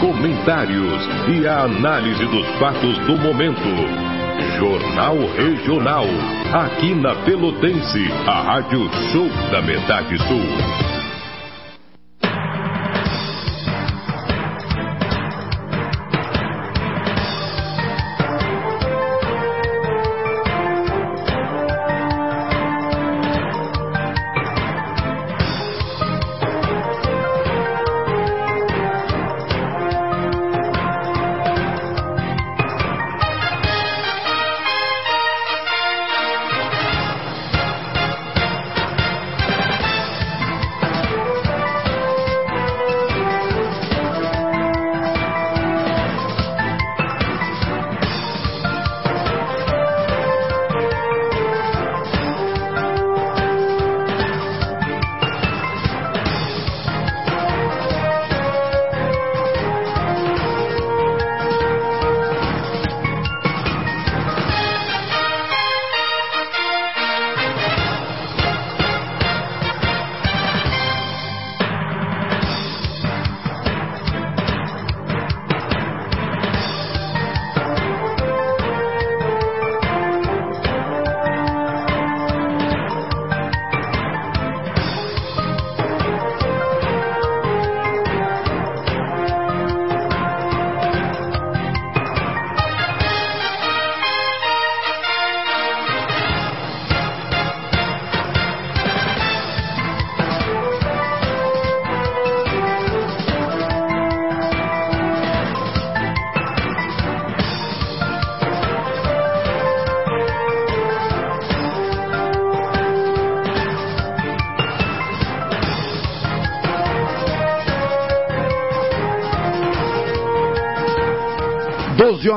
comentários e a análise dos fatos do momento. Jornal Regional. Aqui na Pelotense, a Rádio Show da Metade Sul.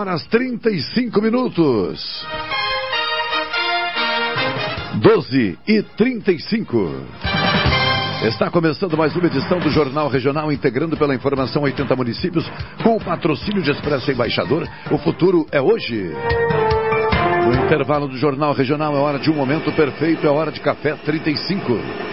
Horas 35 minutos. 12 e 35. Está começando mais uma edição do Jornal Regional, integrando pela informação 80 municípios, com o patrocínio de Expresso Embaixador. O futuro é hoje. No intervalo do Jornal Regional é hora de um momento perfeito, é hora de café 35.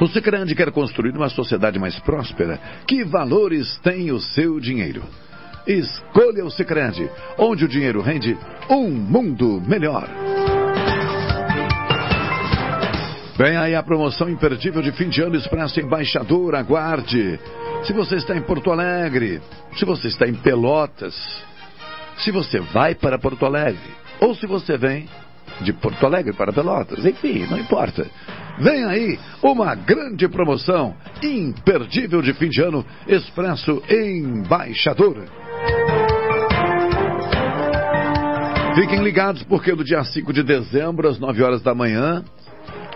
O Sicrandi quer construir uma sociedade mais próspera. Que valores tem o seu dinheiro? Escolha o Sicrandi, onde o dinheiro rende um mundo melhor. Vem aí a promoção imperdível de fim de ano Expresso Embaixador. Aguarde. Se você está em Porto Alegre, se você está em Pelotas, se você vai para Porto Alegre, ou se você vem de Porto Alegre para Pelotas, enfim, não importa. Vem aí uma grande promoção imperdível de fim de ano, Expresso Embaixador. Fiquem ligados porque do dia 5 de dezembro, às 9 horas da manhã,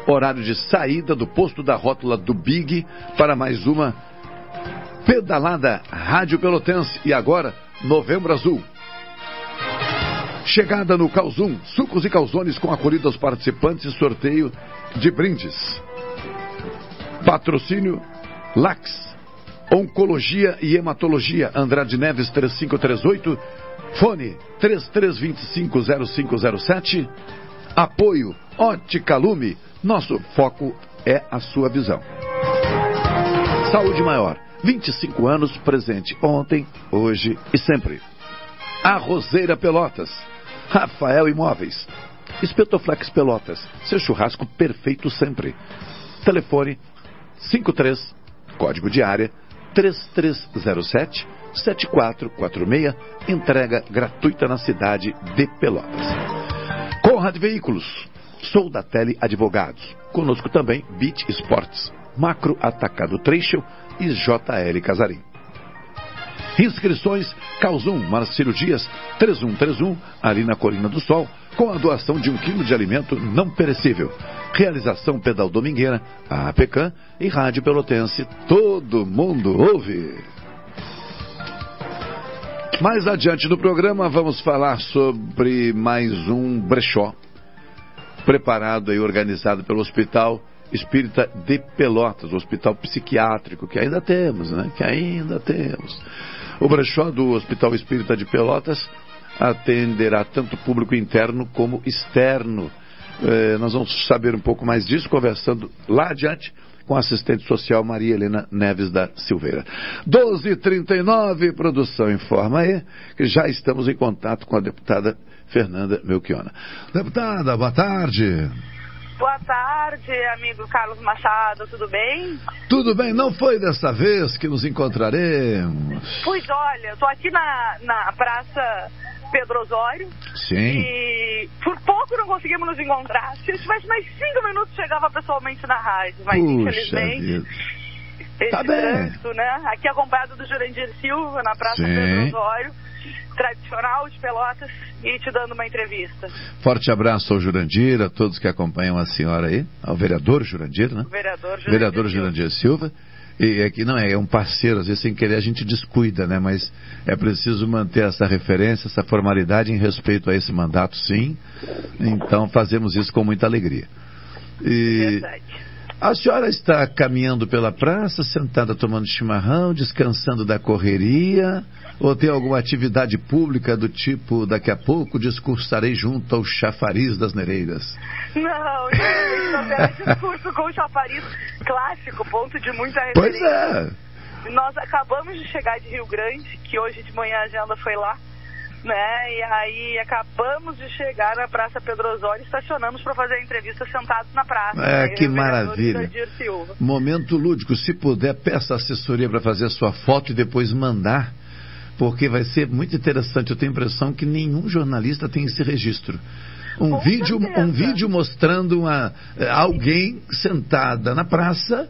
horário de saída do posto da rótula do Big para mais uma pedalada Rádio Pelotense. E agora, Novembro Azul. Chegada no Calzum, sucos e calzones com acolhido aos participantes e sorteio de brindes. Patrocínio Lax, Oncologia e Hematologia, Andrade Neves 3538, fone 33250507. Apoio Ótica Lume, nosso foco é a sua visão. Saúde Maior, 25 anos presente ontem, hoje e sempre. A Roseira Pelotas Rafael Imóveis. Espetoflex Pelotas. Seu churrasco perfeito sempre. Telefone 53, código de área 3307 7446. Entrega gratuita na cidade de Pelotas. Conrad Veículos. Sou da Tele Advogados. Conosco também Beat Sports, Macro Atacado Trecho e JL Casarim. Inscrições Calzum, Marcelo Dias, 3131, ali na Colina do Sol, com a doação de um quilo de alimento não perecível. Realização Pedal Domingueira, a APECAM e Rádio Pelotense. Todo mundo ouve. Mais adiante no programa, vamos falar sobre mais um brechó preparado e organizado pelo Hospital Espírita de Pelotas, o hospital psiquiátrico que ainda temos, né? Que ainda temos. O brechó do Hospital Espírita de Pelotas atenderá tanto público interno como externo. Eh, nós vamos saber um pouco mais disso conversando lá adiante com a assistente social Maria Helena Neves da Silveira. 12h39, produção informa aí que já estamos em contato com a deputada Fernanda Melchiona. Deputada, boa tarde. Boa tarde, amigo Carlos Machado, tudo bem? Tudo bem, não foi dessa vez que nos encontraremos. Pois olha, estou aqui na, na Praça Pedro Osório. Sim. E por pouco não conseguimos nos encontrar. Se eu tivesse mais cinco minutos, chegava pessoalmente na rádio. Mas Puxa infelizmente. vida. Esse Tá bem. trânsito, né? Aqui acompanhado do Jurandir Silva, na Praça Sim. Pedro Osório, tradicional de Pelotas, e te dando uma entrevista. Forte abraço ao Jurandir, a todos que acompanham a senhora aí, ao vereador Jurandir, né? O vereador Jurandir Vereador Silva. Jurandir Silva. E é que não é, é um parceiro, às vezes sem querer a gente descuida, né? Mas é preciso manter essa referência, essa formalidade em respeito a esse mandato, sim. Então fazemos isso com muita alegria. E Verdade. A senhora está caminhando pela praça, sentada tomando chimarrão, descansando da correria, ou tem alguma atividade pública do tipo, daqui a pouco discursarei junto ao chafariz das nereiras? Não, gente, discurso com o chafariz clássico, ponto de muita Pois referência. é. Nós acabamos de chegar de Rio Grande, que hoje de manhã a agenda foi lá, né? E aí acabamos de chegar na Praça Pedro Osório e estacionamos para fazer a entrevista sentados na praça. É, né? que Eu maravilha. Momento lúdico, se puder, peça assessoria para fazer a sua foto e depois mandar, porque vai ser muito interessante. Eu tenho a impressão que nenhum jornalista tem esse registro. Um Com vídeo, certeza. um vídeo mostrando uma, eh, alguém sentada na praça,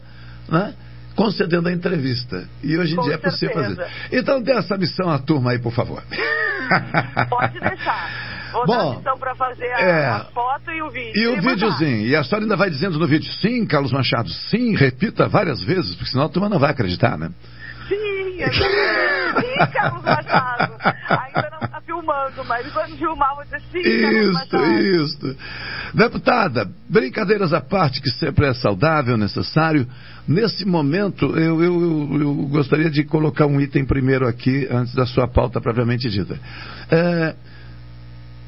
né, concedendo a entrevista. E hoje em Com dia é possível fazer. certeza. Então dê essa missão à turma aí, por favor. Pode deixar. Vou Bom, missão para fazer a, é. a foto e o vídeo. E o mandar. videozinho? E a senhora ainda vai dizendo no vídeo, sim, Carlos Machado, sim, repita várias vezes, porque senão a turma não vai acreditar, né? Sim, exatamente. sim, Carlos Machado. Ainda não está filmando, mas quando filmar, vou dizer sim, Carlos Isso, Machado. isso. Deputada, brincadeiras à parte, que sempre é saudável, necessário. Nesse momento, eu, eu, eu, gostaria de colocar um item primeiro aqui, antes da sua pauta propriamente dita. É,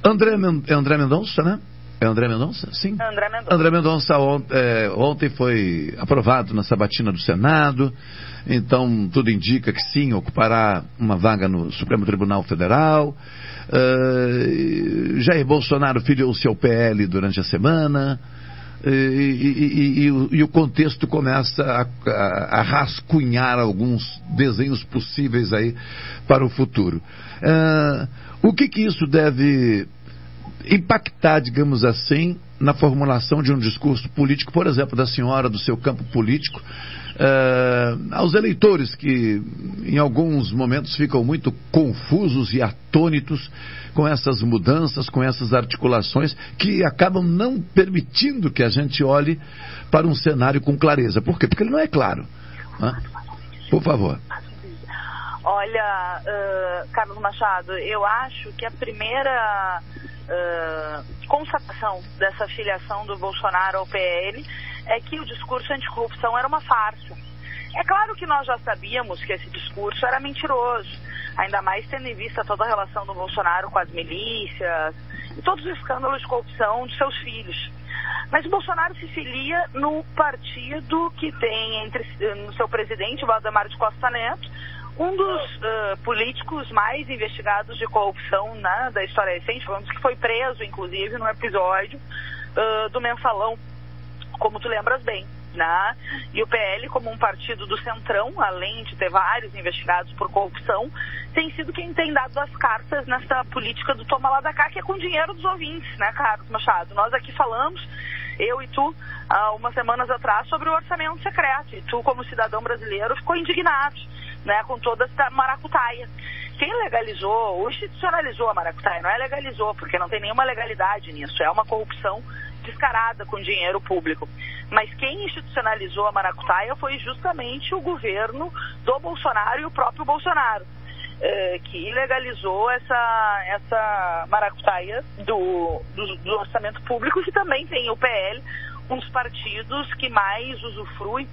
André, é André Mendonça, né? É André Mendonça? Sim. André Mendonça. André Mendonça on- é, ontem foi aprovado na sabatina do Senado, então tudo indica que sim, ocupará uma vaga no Supremo Tribunal Federal. Eh, Jair Bolsonaro filiou-se ao PL durante a semana. E, e- e- e o- contexto começa a, a- a rascunhar alguns desenhos possíveis aí para o futuro. Eh, o que que isso deve impactar, digamos assim, na formulação de um discurso político, por exemplo, da senhora, do seu campo político, eh, aos eleitores que em alguns momentos ficam muito confusos e atônitos com essas mudanças, com essas articulações que acabam não permitindo que a gente olhe para um cenário com clareza. Por quê? Porque ele não é claro. né? Por favor. Olha, ah, Carlos Machado, eu acho que a primeira ah, constatação dessa filiação do Bolsonaro ao PL é que o discurso anticorrupção era uma farsa. É claro que nós já sabíamos que esse discurso era mentiroso, ainda mais tendo em vista toda a relação do Bolsonaro com as milícias e todos os escândalos de corrupção de seus filhos. Mas o Bolsonaro se filia no partido que tem entre no seu presidente, Valdemar de Costa Neto, um dos ah, políticos mais investigados de corrupção né, da história recente, falamos que foi preso, inclusive, no episódio ah, do mensalão, como tu lembras bem. Né? E o PL, como um partido do Centrão, além de ter vários investigados por corrupção, tem sido quem tem dado as cartas nessa política do toma lá da cá, que é com dinheiro dos ouvintes, né, Carlos Machado? Nós aqui falamos, eu e tu, há umas semanas atrás, sobre o orçamento secreto. E tu, como cidadão brasileiro, ficou indignado né, com toda essa maracutaia. Quem legalizou ou institucionalizou a maracutaia? Não é legalizou, porque não tem nenhuma legalidade nisso. É uma corrupção descarada com dinheiro público. Mas quem institucionalizou a maracutaia foi justamente o governo do Bolsonaro e o próprio Bolsonaro. eh, que legalizou essa, essa maracutaia do, do, do orçamento público, que também tem o PL, um dos partidos que mais usufrui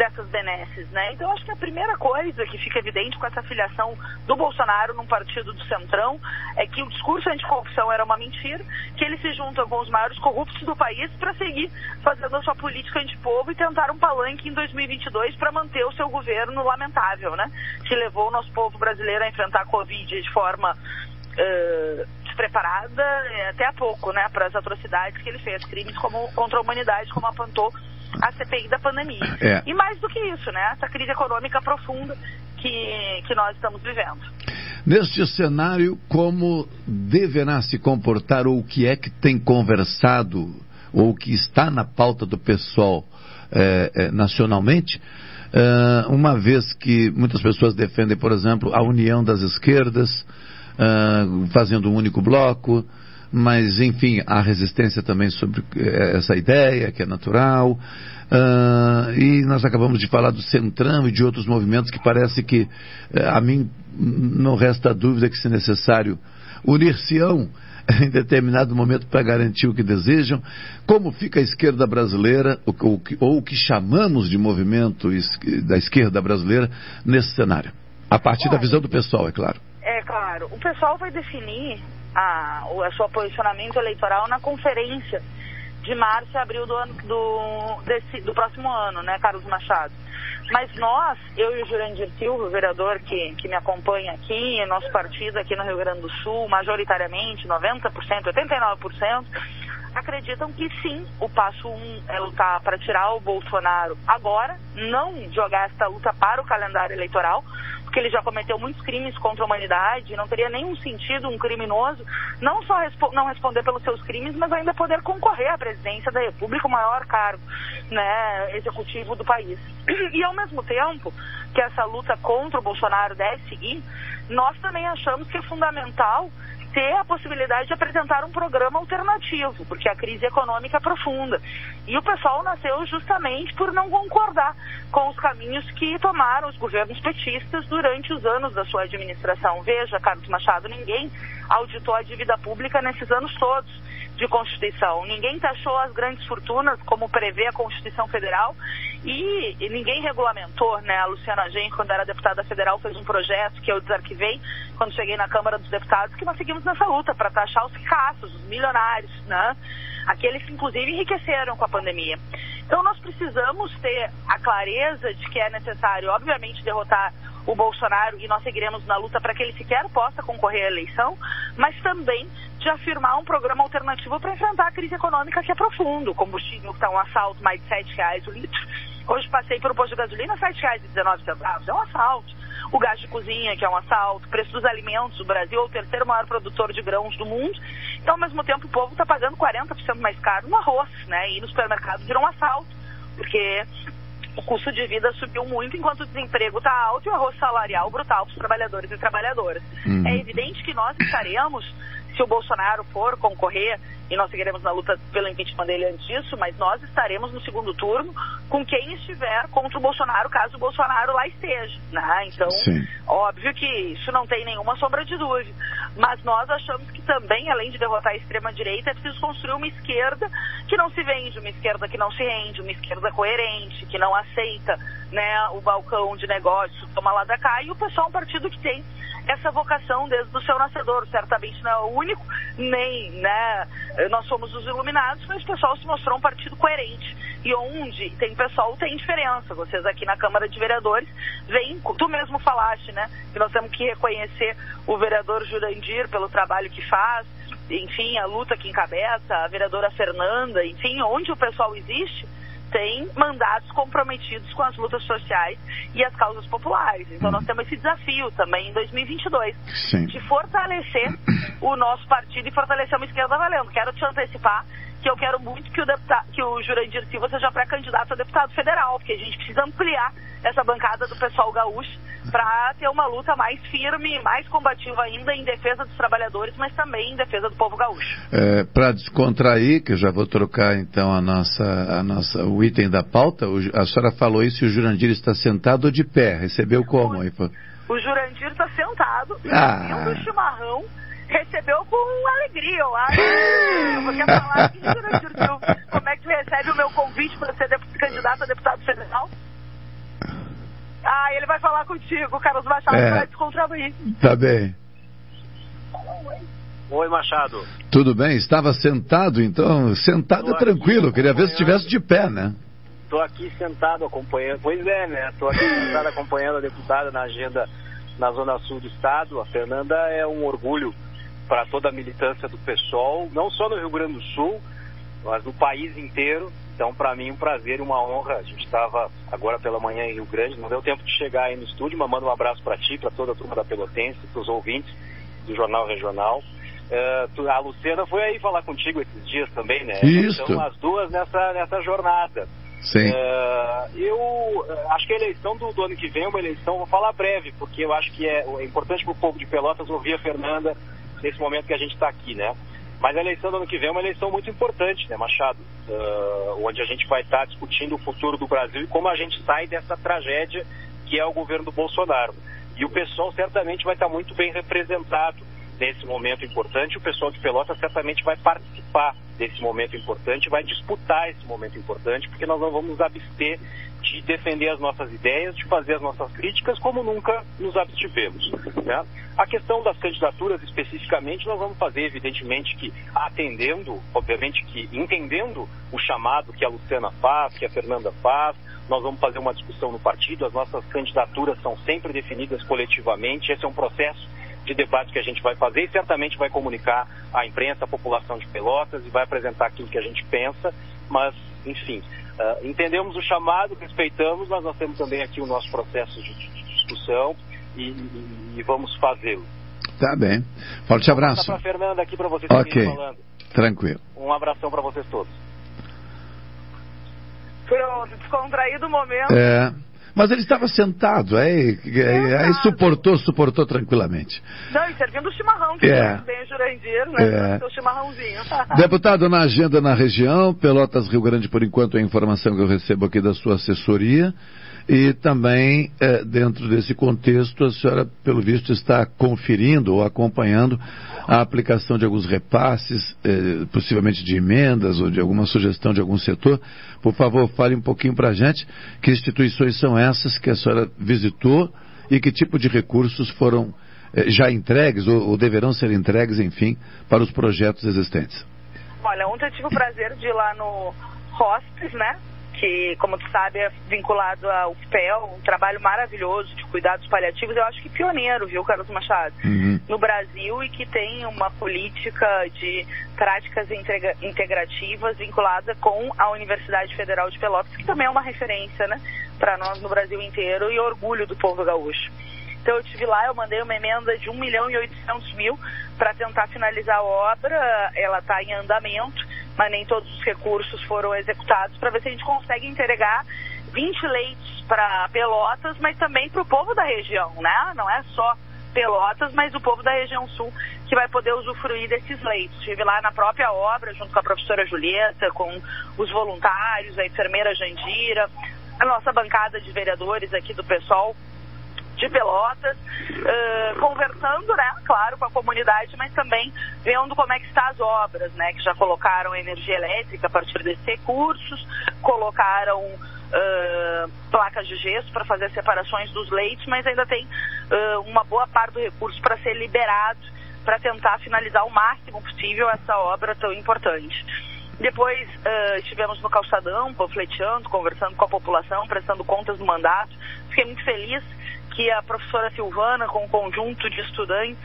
dessas benesses, né? Então acho que a primeira coisa que fica evidente com essa filiação do Bolsonaro num partido do Centrão é que o discurso anticorrupção era uma mentira, que ele se junta com os maiores corruptos do país para seguir fazendo a sua política antipovo e tentar um palanque em 2022 para manter o seu governo lamentável, né? Que levou o nosso povo brasileiro a enfrentar a Covid de forma uh, despreparada, até há pouco, né? Para as atrocidades que ele fez, crimes como, contra a humanidade, como apontou a CPI da pandemia. É. E mais do que isso, né? Essa crise econômica profunda que, que nós estamos vivendo. Neste cenário, como deverá se comportar ou o que é que tem conversado ou o que está na pauta do pessoal é, é, nacionalmente, é, uma vez que muitas pessoas defendem, por exemplo, a união das esquerdas, fazendo um único bloco, mas enfim, há resistência também sobre eh, essa ideia, que é natural. Uh, e nós acabamos de falar do Centrão e de outros movimentos que parece que uh, a mim não resta dúvida que, se necessário, unir-se-ão em determinado momento para garantir o que desejam. Como fica a esquerda brasileira, ou, ou o que chamamos de movimento da esquerda brasileira, nesse cenário? A partir da visão do pessoal, é claro. É claro. O pessoal vai definir a, o seu posicionamento eleitoral na conferência de março e abril do, ano, do, desse, do próximo ano, né, Carlos Machado? Mas nós, eu e o Jurandir Silva, o vereador que, que me acompanha aqui, nosso partido aqui no Rio Grande do Sul, majoritariamente, 90%, 89%, acreditam que sim, o passo um é lutar para tirar o Bolsonaro agora, não jogar esta luta para o calendário eleitoral, porque ele já cometeu muitos crimes contra a humanidade, não teria nenhum sentido um criminoso não só respo não responder pelos seus crimes, mas ainda poder concorrer à presidência da República, o maior cargo né, executivo do país. E ao mesmo tempo que essa luta contra o Bolsonaro deve seguir, nós também achamos que é fundamental ter a possibilidade de apresentar um programa alternativo, porque a crise econômica é profunda. E o pessoal nasceu justamente por não concordar com os caminhos que tomaram os governos petistas durante os anos da sua administração. Veja, Carlos Machado, ninguém auditou a dívida pública nesses anos todos de Constituição. Ninguém taxou as grandes fortunas, como prevê a Constituição Federal, e, e ninguém regulamentou, né? A Luciana Gen, quando era deputada federal, fez um projeto que eu desarquivei quando cheguei na Câmara dos Deputados, que nós seguimos nessa luta para taxar os ricaços, os milionários, né? Aqueles que, inclusive, enriqueceram com a pandemia. Então, nós precisamos ter a clareza de que é necessário, obviamente, derrotar o Bolsonaro e nós seguiremos na luta para que ele sequer possa concorrer à eleição, mas também de afirmar um programa alternativo para enfrentar a crise econômica que é profundo. O combustível está um assalto, mais de R$ reais o litro. Hoje passei por um posto de gasolina, R$ 7,19. É um assalto. O gás de cozinha, que é um assalto. O preço dos alimentos. O Brasil é o terceiro maior produtor de grãos do mundo. Então, ao mesmo tempo, o povo está pagando 40% mais caro no arroz, né? E no supermercado virou um assalto. Porque o custo de vida subiu muito enquanto o desemprego está alto e o arroz salarial brutal para os trabalhadores e trabalhadoras. Uhum. É evidente que nós estaremos se o Bolsonaro for concorrer, e nós seguiremos na luta pelo impeachment dele antes disso, mas nós estaremos no segundo turno com quem estiver contra o Bolsonaro, caso o Bolsonaro lá esteja. Né? Então, Sim. óbvio que isso não tem nenhuma sombra de dúvida. Mas nós achamos que também, além de derrotar a extrema-direita, é preciso construir uma esquerda que não se vende, uma esquerda que não se rende, uma esquerda coerente, que não aceita né, o balcão de negócios, toma lá da cá, e o pessoal é um partido que tem essa vocação desde o seu nascedor. Certamente não é o único, nem né, nós somos os iluminados, mas o pessoal se mostrou um partido coerente. E onde tem pessoal, tem diferença. Vocês aqui na Câmara de Vereadores vem, tu mesmo falaste, né? Que nós temos que reconhecer o vereador Jurandir pelo trabalho que faz, enfim, a luta que encabeça, a vereadora Fernanda, enfim, onde o pessoal existe, tem mandatos comprometidos com as lutas sociais e as causas populares. Então nós temos esse desafio também em 2022 Sim. de fortalecer o nosso partido e fortalecer uma esquerda valendo. Quero te antecipar que eu quero muito que o, deputado, que o Jurandir Silva seja pré-candidato a deputado federal, porque a gente precisa ampliar essa bancada do pessoal gaúcho para ter uma luta mais firme, mais combativa ainda em defesa dos trabalhadores, mas também em defesa do povo gaúcho. É, para descontrair, que eu já vou trocar então a nossa, a nossa, o item da pauta, a senhora falou isso e o Jurandir está sentado ou de pé? Recebeu como? O, o Jurandir está sentado, ah. o chimarrão, recebeu com alegria, eu acho. Eu vou falar aqui, como é que recebe o meu convite para ser candidato a deputado federal? Ah, ele vai falar contigo, Carlos Machado, é. vai descontrair. Tá bem. Oi, Machado. Tudo bem? Estava sentado, então? Sentado é tranquilo. Queria ver se estivesse de pé, né? Estou aqui sentado acompanhando. Pois é, né? Estou aqui sentado acompanhando a deputada na agenda na Zona Sul do Estado. A Fernanda é um orgulho para toda a militância do PSOL, não só no Rio Grande do Sul, mas no país inteiro. Então, para mim, um prazer e uma honra. A gente estava agora pela manhã em Rio Grande, não deu tempo de chegar aí no estúdio, mas mando um abraço para ti, para toda a turma da Pelotense, para os ouvintes do Jornal Regional. Uh, a Luciana foi aí falar contigo esses dias também, né? Isso. Então, as duas nessa, nessa jornada. Sim. Uh, eu acho que a eleição do, do, ano que vem é uma eleição, vou falar breve, porque eu acho que é, é importante para o povo de Pelotas ouvir a Fernanda nesse momento que a gente está aqui, né? Mas a eleição do ano que vem é uma eleição muito importante, né, Machado? Uh, onde a gente vai estar discutindo o futuro do Brasil e como a gente sai dessa tragédia que é o governo do Bolsonaro. E o pessoal certamente vai estar muito bem representado nesse momento importante. O pessoal de Pelotas certamente vai participar desse momento importante, vai disputar esse momento importante, porque nós não vamos abster de defender as nossas ideias, de fazer as nossas críticas, como nunca nos abstivemos. Né? A questão das candidaturas especificamente, nós vamos fazer, evidentemente, que atendendo, obviamente que entendendo o chamado que a Luciana faz, que a Fernanda faz, nós vamos fazer uma discussão no partido, as nossas candidaturas são sempre definidas coletivamente, esse é um processo de debate que a gente vai fazer e certamente vai comunicar à imprensa, à população de Pelotas e vai apresentar aquilo que a gente pensa, mas, enfim, uh, entendemos o chamado, respeitamos, mas nós temos também aqui o nosso processo de, de discussão e, e, e vamos fazê-lo. Tá bem. Forte abraço. Para Fernanda aqui para vocês Ok. Falando. Tranquilo. Um abração para vocês todos. Pronto, descontraído o momento. É. Mas ele estava sentado, aí, aí, aí, suportou, suportou tranquilamente. Não, e servindo o chimarrão, que é. tem o Jurandir, né? É. O chimarrãozinho. Deputado, na agenda na região, Pelotas Rio Grande, por enquanto, é a informação que eu recebo aqui da sua assessoria. E também, é, dentro desse contexto, a senhora, pelo visto, está conferindo ou acompanhando a aplicação de alguns repasses, é, possivelmente de emendas ou de alguma sugestão de algum setor. Por favor, fale um pouquinho para a gente que instituições são essas que a senhora visitou e que tipo de recursos foram é, já entregues ou, ou deverão ser entregues, enfim, para os projetos existentes. Olha, ontem eu tive o prazer de ir lá no Hospice, né? Que, como tu sabe, é vinculado ao FPEL, um trabalho maravilhoso de cuidados paliativos, eu acho que pioneiro, viu, Carlos Machado, uhum. no Brasil e que tem uma política de práticas integrativas vinculada com a Universidade Federal de Pelotas, que também é uma referência, né, para nós no Brasil inteiro e orgulho do povo gaúcho. Então eu estive lá, eu mandei uma emenda de 1 milhão e 800 mil para tentar finalizar a obra, ela está em andamento mas nem todos os recursos foram executados, para ver se a gente consegue entregar 20 leitos para Pelotas, mas também para o povo da região, né? Não é só Pelotas, mas o povo da região sul que vai poder usufruir desses leitos. Estive lá na própria obra, junto com a professora Julieta, com os voluntários, a enfermeira Jandira, a nossa bancada de vereadores aqui do pessoal de Pelotas, uh, conversando, né, claro, com a comunidade, mas também vendo como é que estão as obras, né, que já colocaram energia elétrica a partir desses recursos, colocaram uh, placas de gesso para fazer separações dos leitos, mas ainda tem uh, uma boa parte do recurso para ser liberado para tentar finalizar o máximo possível essa obra tão importante. Depois uh, estivemos no calçadão, panfleteando, conversando com a população, prestando contas do mandato. Fiquei muito feliz que a professora Silvana, com um conjunto de estudantes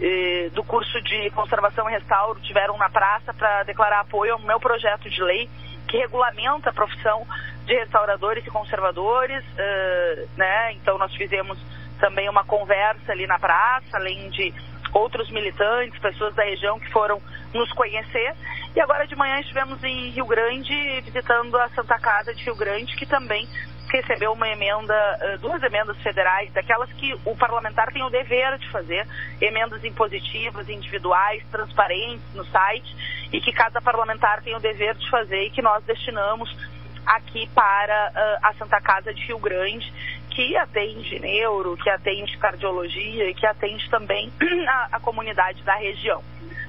eh, do curso de conservação e restauro, tiveram na praça para declarar apoio ao meu projeto de lei que regulamenta a profissão de restauradores e conservadores, eh, né? Então nós fizemos também uma conversa ali na praça, além de outros militantes, pessoas da região que foram nos conhecer. E agora de manhã estivemos em Rio Grande, visitando a Santa Casa de Rio Grande, que também recebeu uma emenda, duas emendas federais, daquelas que o parlamentar tem o dever de fazer, emendas impositivas, individuais, transparentes no site, e que cada parlamentar tem o dever de fazer e que nós destinamos aqui para a Santa Casa de Rio Grande que atende neuro, que atende cardiologia e que atende também a, a comunidade da região.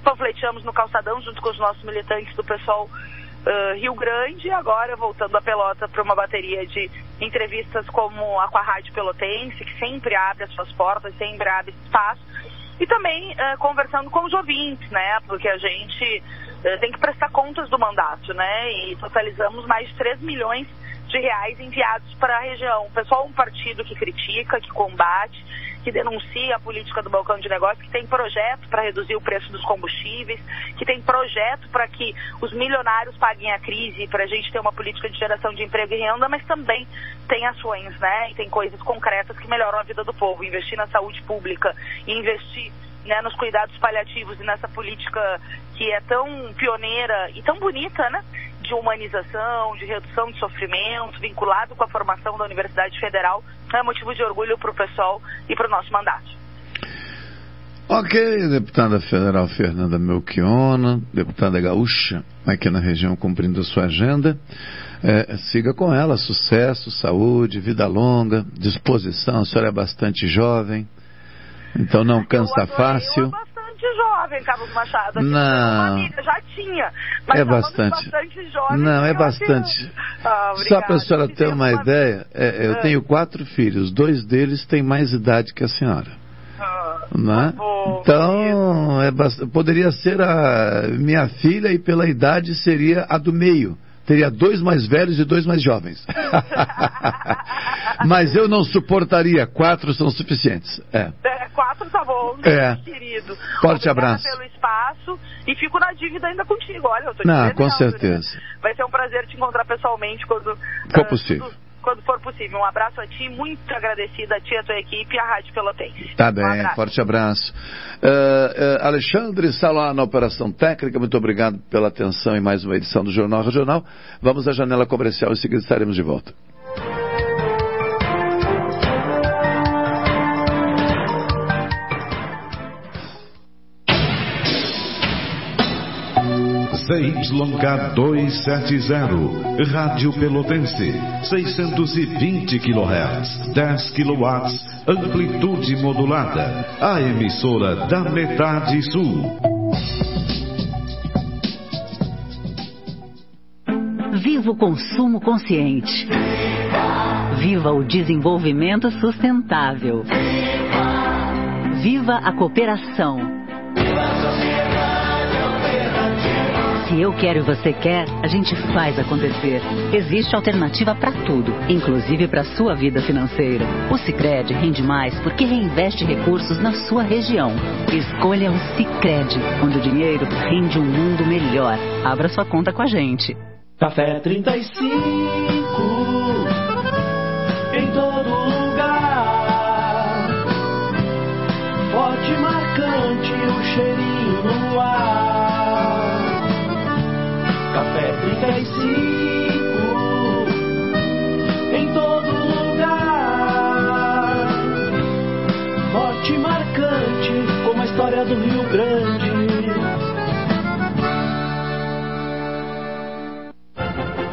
Panfleteamos no calçadão junto com os nossos militantes do pessoal uh, Rio Grande agora voltando a Pelota para uma bateria de entrevistas como a com a Rádio Pelotense, que sempre abre as suas portas, sempre abre espaço, e também uh, conversando com os ouvintes, né? Porque a gente uh, tem que prestar contas do mandato, né? E totalizamos mais de 3 milhões de reais enviados para a região. O pessoal um partido que critica, que combate, que denuncia a política do balcão de negócios, que tem projeto para reduzir o preço dos combustíveis, que tem projeto para que os milionários paguem a crise, para a gente ter uma política de geração de emprego e renda, mas também tem ações, né? E tem coisas concretas que melhoram a vida do povo. Investir na saúde pública investir né, nos cuidados paliativos e nessa política que é tão pioneira e tão bonita, né? De humanização, de redução de sofrimento, vinculado com a formação da Universidade Federal, é motivo de orgulho para o pessoal e para o nosso mandato. Ok, deputada federal Fernanda Melchiona, deputada gaúcha, aqui na região cumprindo sua agenda. É, siga com ela, sucesso, saúde, vida longa, disposição. A senhora é bastante jovem, então não cansa fácil bastante jovem, Carlos Machado. não. Família, já tinha. Mas é bastante. bastante jovem. Não, é bastante. Ah, Só para a senhora ter uma ideia, é, eu ah. tenho quatro filhos. Dois deles têm mais idade que a senhora. Ah, né? então, é bast... poderia ser a minha filha e pela idade seria a do meio teria dois mais velhos e dois mais jovens. Mas eu não suportaria, quatro são suficientes. É. é quatro tá bom, é. querido. Forte abraço. pelo espaço e fico na dívida ainda contigo. Olha, eu tô Não, com certeza. Né? Vai ser um prazer te encontrar pessoalmente quando for uh, possível. Tudo quando for possível. Um abraço a ti, muito agradecida a ti, a tua equipe e a Rádio Pelotense. Tá bem, um abraço. forte abraço. Uh, uh, Alexandre Salá na Operação Técnica, muito obrigado pela atenção em mais uma edição do Jornal Regional. Vamos à janela comercial e em seguida estaremos de volta. ZYK 270, Rádio Pelotense, 620 kHz, 10 kW, amplitude modulada, a emissora da metade sul. Viva o consumo consciente. Viva o desenvolvimento sustentável. Viva a cooperação. Se eu quero e você quer, a gente faz acontecer. Existe alternativa para tudo, inclusive para sua vida financeira. O Sicredi rende mais porque reinveste recursos na sua região. Escolha o Sicredi, onde o dinheiro rende um mundo melhor. Abra sua conta com a gente. Café 35 do Rio Grande.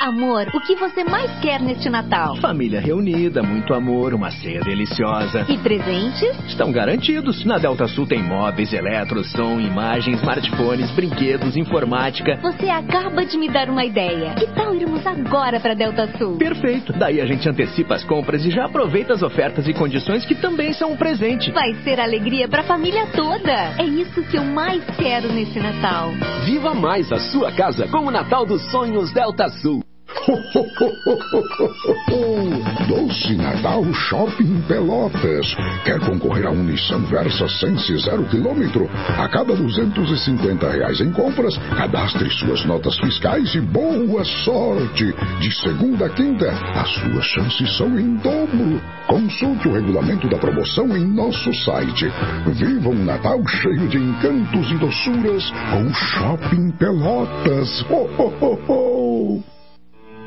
Amor, o que você mais quer neste Natal? Família reunida, muito amor, uma ceia deliciosa. E presentes? Estão garantidos. Na Delta Sul tem móveis, eletro, som, imagens, smartphones, brinquedos, informática. Você acaba de me dar uma ideia. Que tal irmos agora para Delta Sul? Perfeito. Daí a gente antecipa as compras e já aproveita as ofertas e condições que também são um presente. Vai ser alegria para a família toda. É isso que eu mais quero nesse Natal. Viva mais a sua casa com o Natal dos Sonhos Delta Sul. Doce Natal Shopping Pelotas. Quer concorrer a um Nissan Versa Sense 0 km? A cada 250 reais em compras, cadastre suas notas fiscais e boa sorte. De segunda a quinta, as suas chances são em dobro. Consulte o regulamento da promoção em nosso site. Viva um Natal cheio de encantos e doçuras com Shopping Pelotas. Ho, ho, ho, ho.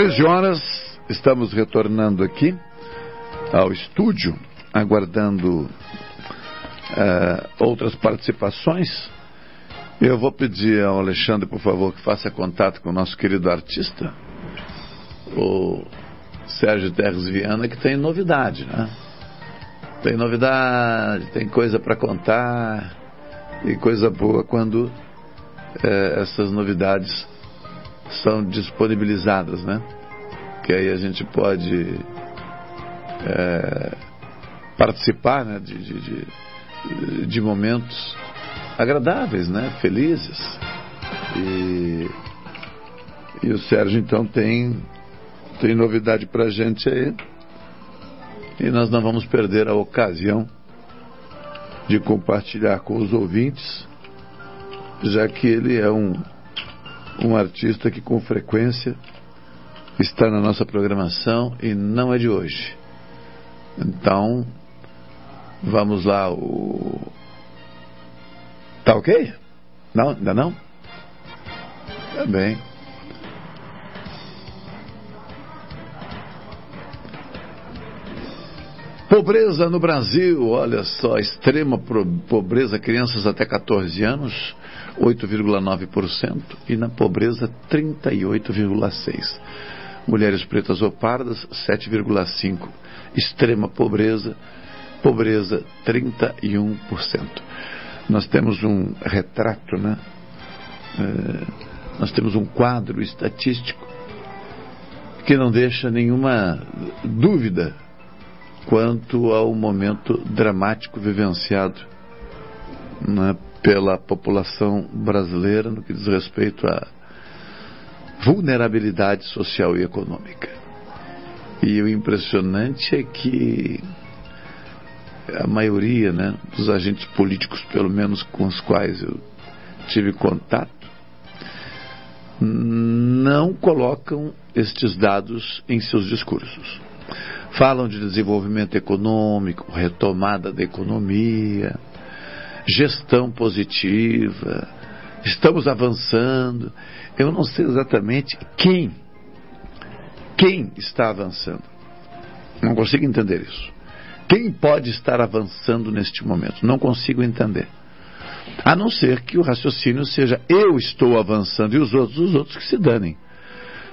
Treze horas, estamos retornando aqui ao estúdio, aguardando uh, outras participações. Eu vou pedir ao Alexandre, por favor, que faça contato com o nosso querido artista, o Sérgio Terres Viana, que tem novidade, né? Tem novidade, tem coisa para contar e coisa boa quando eh, essas novidades são disponibilizadas, né? Que aí a gente pode é, participar né? de, de, de, de, momentos agradáveis, né? Felizes. E, e o Sérgio então tem, tem novidade pra gente aí. E nós não vamos perder a ocasião de compartilhar com os ouvintes, já que ele é um um artista que com frequência está na nossa programação e não é de hoje. Então, vamos lá. O... Tá ok? Não? Ainda não? Tá bem. Pobreza no Brasil, olha só, extrema pobreza, crianças até 14 anos, 8,9%, e na pobreza, 38,6%. Mulheres pretas ou pardas, 7,5%. Extrema pobreza, pobreza, 31%. Nós temos um retrato, né? É, nós temos um quadro estatístico que não deixa nenhuma dúvida quanto ao momento dramático vivenciado né, pela população brasileira no que diz respeito à vulnerabilidade social e econômica. E o impressionante é que a maioria né, dos agentes políticos, pelo menos com os quais eu tive contato, não colocam estes dados em seus discursos. Falam de desenvolvimento econômico, retomada da economia, gestão positiva, estamos avançando. Eu não sei exatamente quem, quem está avançando. Não consigo entender isso. Quem pode estar avançando neste momento? Não consigo entender. A não ser que o raciocínio seja eu estou avançando e os outros, os outros que se danem.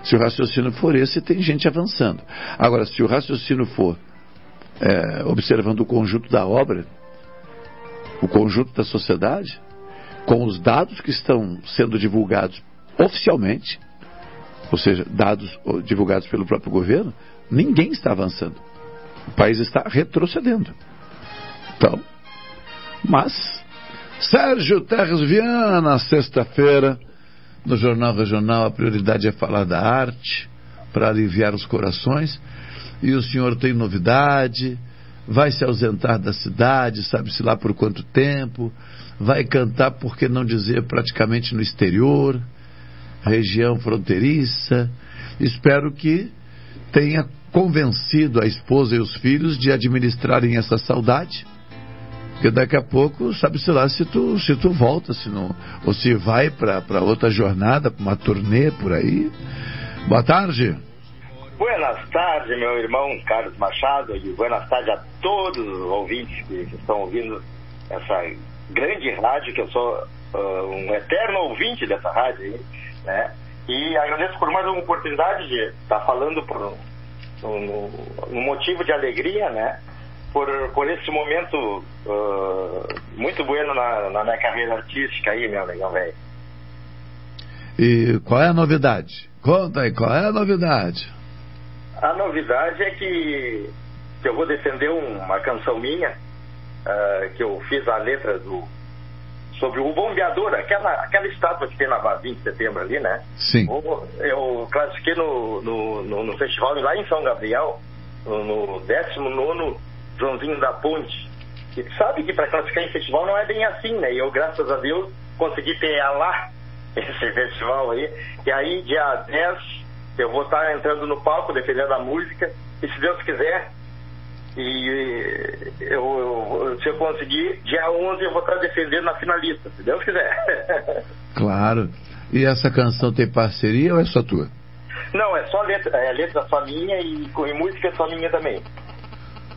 Se o raciocínio for esse, tem gente avançando. Agora, se o raciocínio for é, observando o conjunto da obra, o conjunto da sociedade, com os dados que estão sendo divulgados oficialmente, ou seja, dados divulgados pelo próprio governo, ninguém está avançando. O país está retrocedendo. Então, mas, Sérgio Terres Viana, sexta-feira, no Jornal Regional, a prioridade é falar da arte, para aliviar os corações. E o senhor tem novidade, vai se ausentar da cidade, sabe-se lá por quanto tempo, vai cantar, por que não dizer, praticamente no exterior, região fronteiriça. Espero que tenha convencido a esposa e os filhos de administrarem essa saudade. Porque daqui a pouco, sabe-se lá se tu, se tu volta, se não, ou se vai para outra jornada, para uma turnê por aí. Boa tarde. Buenas tardes, meu irmão Carlos Machado, e buenas tardes a todos os ouvintes que, estão ouvindo essa grande rádio, que eu sou uh, um eterno ouvinte dessa rádio aí, né? E agradeço por mais uma oportunidade de estar falando por um, um, um motivo de alegria, né? Por, por esse momento uh, muito bueno na, na, minha carreira artística aí, meu legal velho. E qual é a novidade? Conta aí, qual é a novidade? A novidade é que, que eu vou defender uma canção minha, uh, que eu fiz a letra do sobre o bombeador, aquela, aquela estátua que tem na 20 de setembro ali, né? Sim. Eu classifiquei no, no, no, no festival lá em São Gabriel, no, no 19 Joãozinho da Ponte. E sabe que para classificar em festival não é bem assim, né? E eu, graças a Deus, consegui pegar lá esse festival aí. E aí, dia 10 eu vou estar entrando no palco defendendo a música e se Deus quiser e eu, eu, se eu conseguir, dia 11 eu vou estar defendendo na finalista, se Deus quiser. claro. E essa canção tem parceria ou é só tua? Não, é só letra, é letra só minha e, e música só minha também.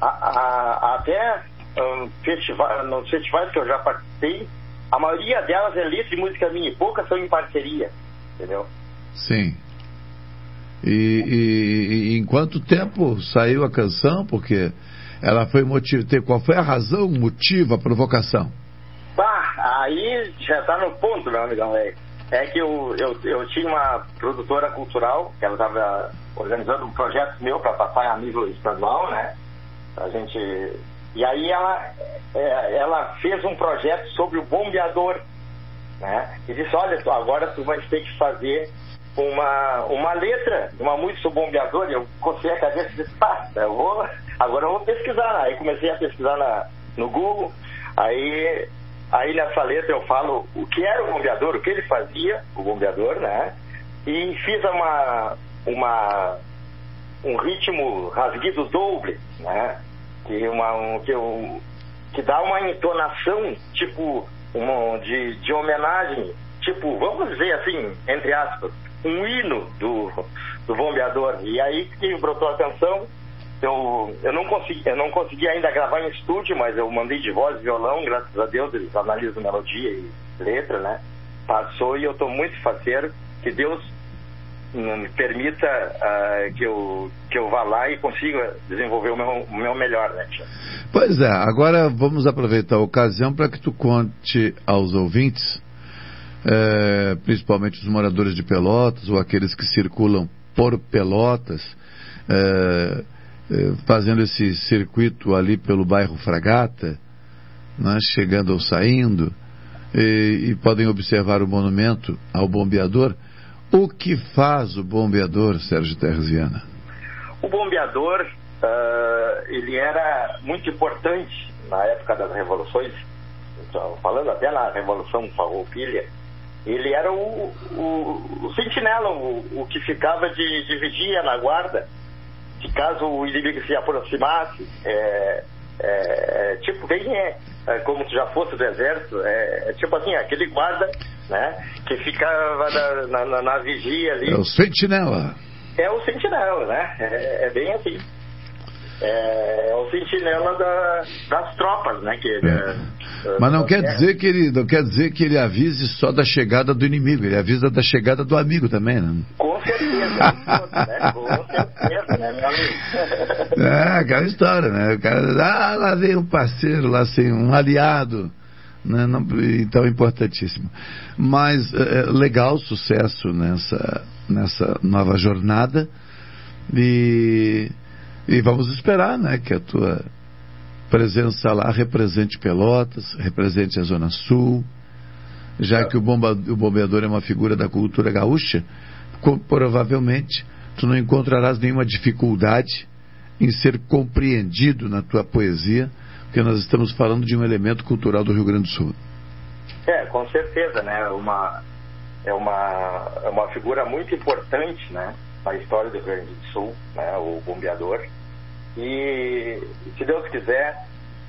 A, a, até um, festival, nos festivais que eu já participei, a maioria delas é letra e música minha, e poucas são em parceria, entendeu? Sim. E, e, e, em quanto tempo saiu a canção? Porque ela foi motivo. Qual foi a razão, o motivo, a provocação? Bah, aí já está no ponto, meu amigão, velho. É que eu, eu, eu tinha uma produtora cultural, que ela estava organizando um projeto meu para passar em nível estadual, né? A gente. E aí ela, é, ela fez um projeto sobre o bombeador, né? E disse, olha, agora tu vai ter que fazer uma, uma letra, uma música sobre bombeador, e eu cocei a cabeça e disse, pá, eu vou, agora eu vou pesquisar. Aí comecei a pesquisar na, no Google, aí, aí nessa letra eu falo o que era o bombeador, o que ele fazia, o bombeador, né? E fiz uma, uma, um ritmo rasguido doble, né? Que, uma, um, que, um, que dá uma entonação, tipo, uma, de, de homenagem, tipo, vamos dizer assim, entre aspas, um hino do, do bombeador. E aí que brotou a canção. Eu, eu, não consegui, eu não consegui ainda gravar em estúdio, mas eu mandei de voz e violão, graças a Deus, eles analisam melodia e letra, né? Passou e eu estou muito faceiro. Que Deus me permita uh, que, eu, que eu vá lá e consiga desenvolver o meu, o meu melhor, né, tia? Pois é, agora vamos aproveitar a ocasião para que tu conte aos ouvintes é, principalmente os moradores de Pelotas ou aqueles que circulam por Pelotas, é, é, fazendo esse circuito ali pelo bairro Fragata, né, chegando ou saindo, e, e, podem observar o monumento ao bombeador. O que faz o bombeador, Sérgio Terres Viana? O bombeador, uh, ele era muito importante na época das revoluções, falando até na Revolução Farroupilha, ele era o, o, o sentinela, o, o, que ficava de, de vigia na guarda, que caso o inimigo se aproximasse, é, é, tipo, bem é, é, como tu já fosse do exército, é, é, tipo assim, aquele guarda, né, que ficava na, na, na, vigia ali. É o sentinela. É o sentinela, né, é, é bem assim. É, é, o sentinela da, das tropas, né? Que, é. é. Mas não quer dizer que ele não quer dizer que ele avise só da chegada do inimigo, ele avisa da chegada do amigo também, né? Com certeza. né? Com certeza, né, meu amigo? É, aquela história, né? O cara, ah, lá vem um parceiro, lá assim, um aliado. Né? Não, então, importantíssimo. Mas, é, legal, sucesso nessa, nessa nova jornada. E, e vamos esperar, né, que a tua presença lá represente Pelotas, represente a Zona Sul, já que o, bomba, o bombeador é uma figura da cultura gaúcha, provavelmente tu não encontrarás nenhuma dificuldade em ser compreendido na tua poesia, porque nós estamos falando de um elemento cultural do Rio Grande do Sul. É, com certeza, né? Uma, é, uma, é uma figura muito importante, né? Na história do Rio Grande do Sul, né? O bombeador. E, se Deus quiser,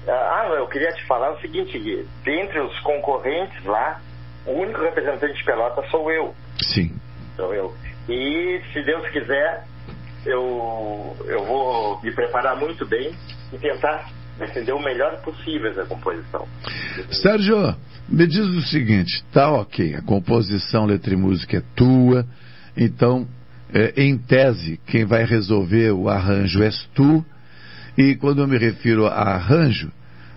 ah, eu queria te falar o seguinte, Gui, dentre os concorrentes lá, o único representante de Pelota sou eu. Sim. Sou eu. E se Deus quiser, eu, eu vou me preparar muito bem e tentar defender o melhor possível essa composição. Sérgio, me diz o seguinte, tá ok, a composição, letra e música é tua, então, é, em tese, quem vai resolver o arranjo és tu, e quando eu me refiro a arranjo,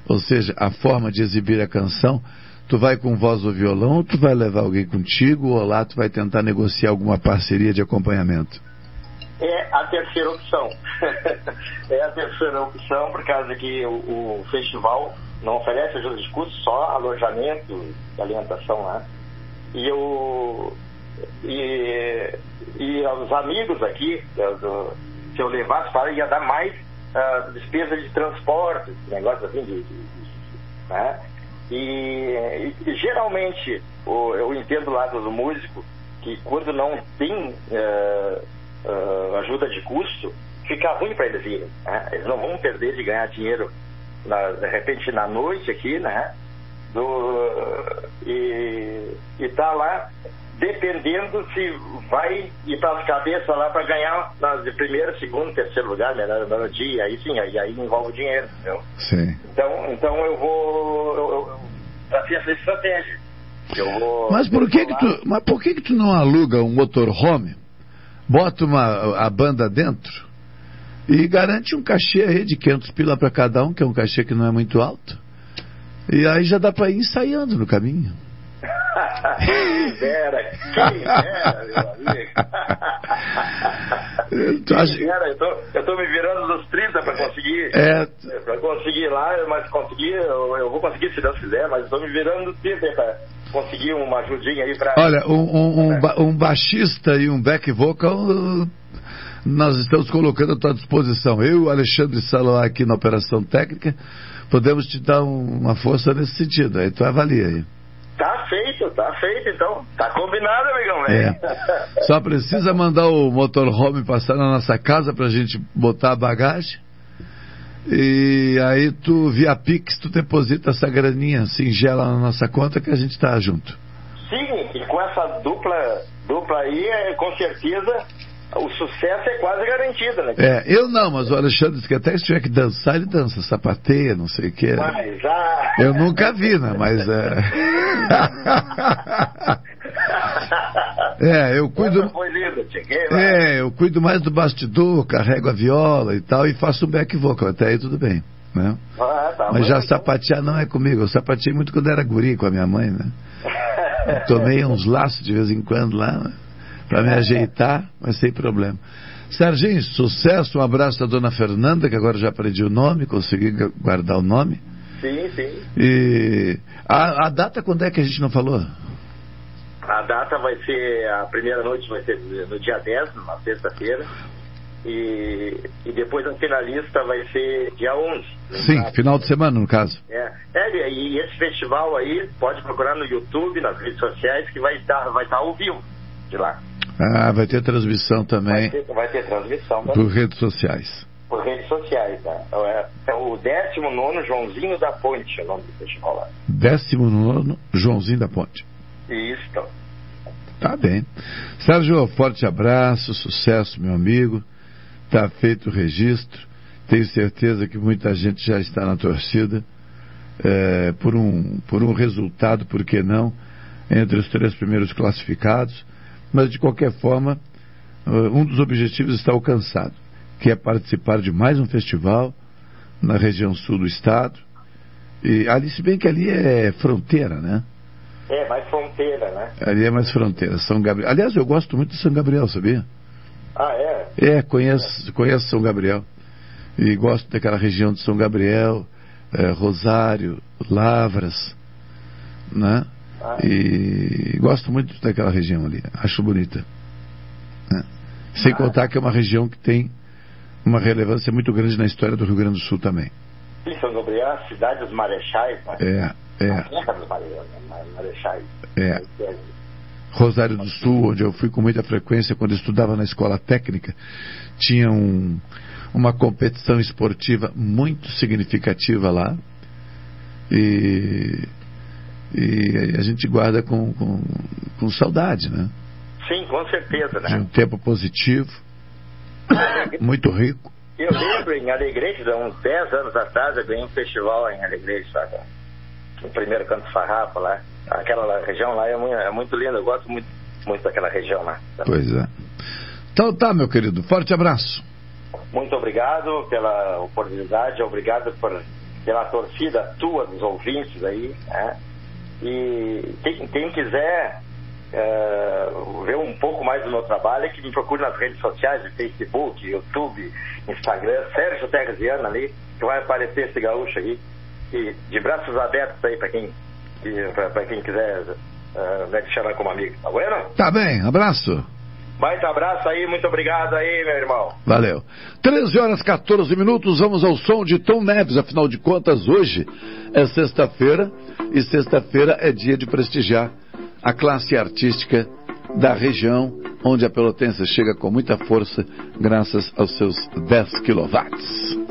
ou seja, a forma de exibir a canção, tu vai com voz ou violão, ou tu vai levar alguém contigo, ou lá tu vai tentar negociar alguma parceria de acompanhamento? É a terceira opção. é a terceira opção, por causa que o, o festival não oferece ajuda de custo, só alojamento e alimentação lá. E eu. E, e os amigos aqui, do, se eu levasse para, ia dar mais uh, despesa de transporte, negócio assim de. de, de né? E, e, geralmente o, eu entendo o lado do músico que quando não tem uh, uh, ajuda de custo, fica ruim para eles irem. Né? Eles não vão perder de ganhar dinheiro na, de repente na noite aqui, né? Do, e, e tá lá dependendo se vai ir para as cabeças lá para ganhar de primeiro, segundo, terceiro lugar, melhor, melhor dia, aí sim, aí, aí envolve o dinheiro, entendeu? Sim. Então, então eu vou eu, eu, assim, essa estratégia. Eu vou mas por que que tu, mas por que que tu não aluga um motorhome, bota uma, a banda dentro e garante um cachê aí de 500 pila para cada um, que é um cachê que não é muito alto, e aí já dá para ir ensaiando no caminho. Quem dera, quem dera, meu amigo. Quem dera, eu tô, eu tô me virando dos 30 para conseguir. É. Para conseguir lá, mas conseguir, eu, eu, vou conseguir se Deus quiser, mas estou me virando dos 30 para conseguir uma ajudinha aí para. Olha, um, um, um, ba um baixista e um back vocal nós estamos colocando à tua disposição. Eu, Alexandre Saló, aqui na Operação Técnica, podemos te dar uma força nesse sentido. Aí tu avalia aí. Tá feito, tá feito, então. Tá combinado, amigão. É. Só precisa mandar o motorhome passar na nossa casa pra gente botar a bagagem. E aí tu, via Pix, tu deposita essa graninha singela na nossa conta que a gente tá junto. Sim, e com essa dupla, dupla aí, é, com certeza o sucesso é quase garantido, né? É, eu não, mas o Alexandre disse que até se tiver que dançar, ele dança, sapateia, não sei o que. Mas já... Eu nunca vi, né? Mas é. é, eu cuido. É, eu cuido mais do bastidor, carrego a viola e tal, e faço um back vocal, até aí tudo bem. Né? Ah, tá mas já sapatear não é comigo, eu sapateei muito quando era guri com a minha mãe, né? Tomei uns laços de vez em quando lá, né? Para me ajeitar, mas sem problema. Serginho, sucesso, um abraço da dona Fernanda, que agora já aprendi o nome, consegui guardar o nome. Sim, sim. E a, a data quando é que a gente não falou? A data vai ser, a primeira noite vai ser no dia 10, na sexta-feira. E, e depois a finalista vai ser dia 11. Sim, caso. final de semana, no caso. É, é, e esse festival aí, pode procurar no YouTube, nas redes sociais, que vai estar, vai estar ao vivo de lá. Ah, vai ter transmissão também. Vai ter, vai ter transmissão também. Por redes sociais. Por redes sociais, né? É, é o 19 Joãozinho da Ponte, o nome do festival lá. 19 Joãozinho da Ponte. Isso. Tá bem. Sérgio, forte abraço, sucesso, meu amigo. Tá feito o registro. Tenho certeza que muita gente já está na torcida é, por, um, por um resultado, por que não, entre os três primeiros classificados mas de qualquer forma, um dos objetivos está alcançado, que é participar de mais um festival na região sul do estado. E ali, se bem que ali é fronteira, né? É, mais fronteira, né? Ali é mais fronteira. São Gabriel. Aliás, eu gosto muito de São Gabriel, sabia? Ah, é? É, conheço, conheço São Gabriel. E gosto daquela região de São Gabriel, é, Rosário, Lavras, né? E gosto muito daquela região ali. Acho bonita. Né? Sem ah. contar que é uma região que tem uma relevância muito grande na história do Rio Grande do Sul também. Sim, São Gabriel a cidade dos marechais, né? É, é. A terra dos marechais. É. Rosário do Sul, onde eu fui com muita frequência quando estudava na escola técnica, tinha um, uma competição esportiva muito significativa lá. E, e a gente guarda com, com, com saudade, né? Sim, com certeza, né? De um tempo positivo, muito rico. Eu lembro em Alegrete, há uns 10 anos atrás, eu ganhei um festival em Alegrete, sabe? No primeiro canto Farrafa lá. Aquela região lá é muito, é muito linda, eu gosto muito, muito daquela região lá. Sabe? Pois é. Então tá, meu querido, forte abraço. Muito obrigado pela oportunidade, obrigado por, pela torcida tua, dos ouvintes aí, né? E quem, quem quiser uh, ver um pouco mais do meu trabalho, é que me procure nas redes sociais, Facebook, YouTube, Instagram, Sérgio Terziano ali, que vai aparecer esse gaúcho aí. E de braços abertos aí para quem, para quem quiser uh, me chamar como amigo. Tá bueno? Tá bem, abraço. Baita abraço aí, muito obrigado aí, meu irmão. Valeu. 13 horas 14 minutos, vamos ao som de Tom Neves. Afinal de contas, hoje é sexta-feira e sexta-feira é dia de prestigiar a classe artística da região, onde a Pelotense chega com muita força, graças aos seus 10 quilowatts.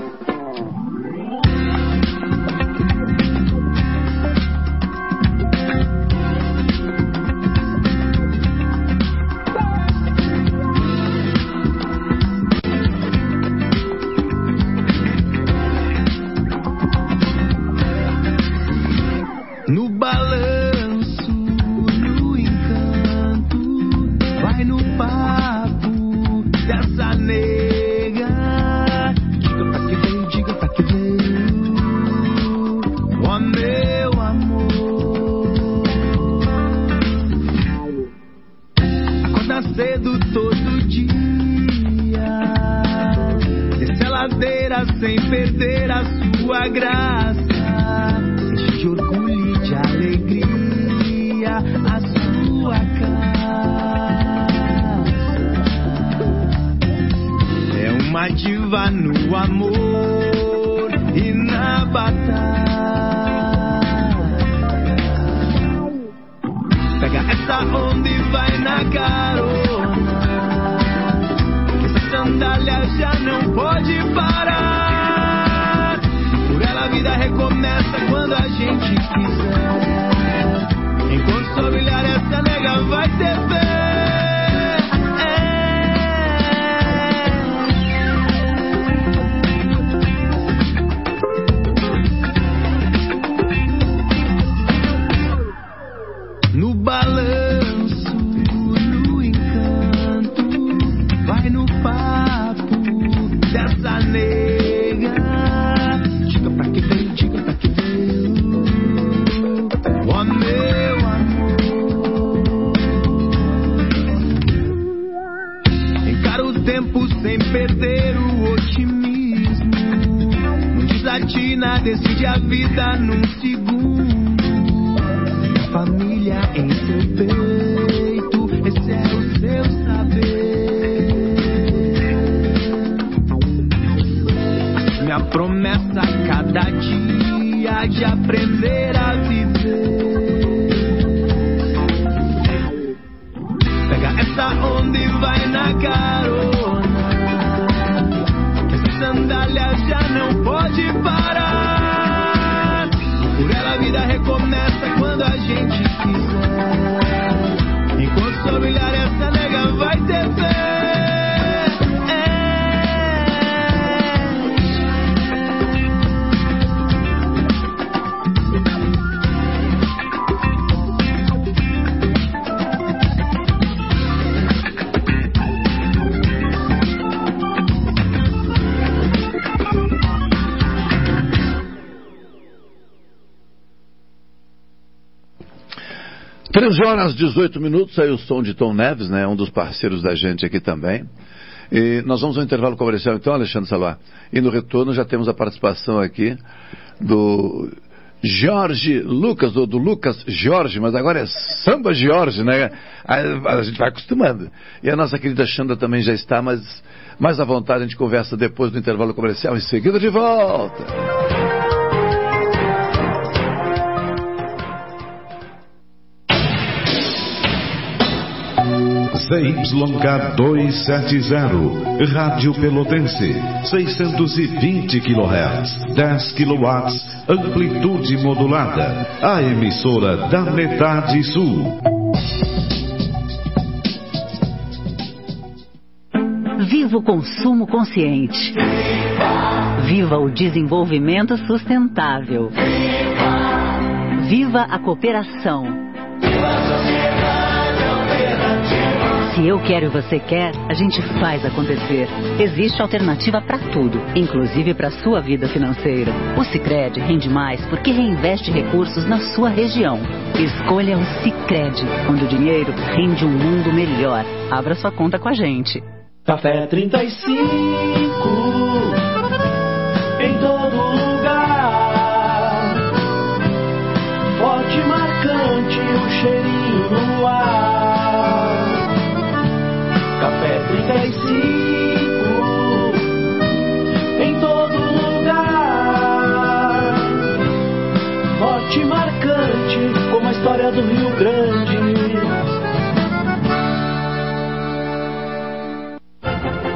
Horas 18 minutos, aí o som de Tom Neves, né? Um dos parceiros da gente aqui também. E nós vamos ao intervalo comercial então, Alexandre Salvar. E no retorno já temos a participação aqui do Jorge Lucas, do, do, Lucas Jorge, mas agora é Samba Jorge, né? A, a, gente vai acostumando. E a nossa querida Xanda também já está, mas mais à vontade a gente conversa depois do intervalo comercial. Em seguida de volta. ZYK 270, Rádio Pelotense, 620 kHz, 10 kW, amplitude modulada, a emissora da metade sul. Viva o consumo consciente. Viva o desenvolvimento sustentável. Viva a cooperação. Viva a sociedade. Se eu quero e você quer, a gente faz acontecer. Existe alternativa para tudo, inclusive para sua vida financeira. O Sicredi rende mais porque reinveste recursos na sua região. Escolha o Sicredi, onde o dinheiro rende um mundo melhor. Abra sua conta com a gente. Café 35 Café 35 em todo lugar. Forte marcante como a história do Rio Grande.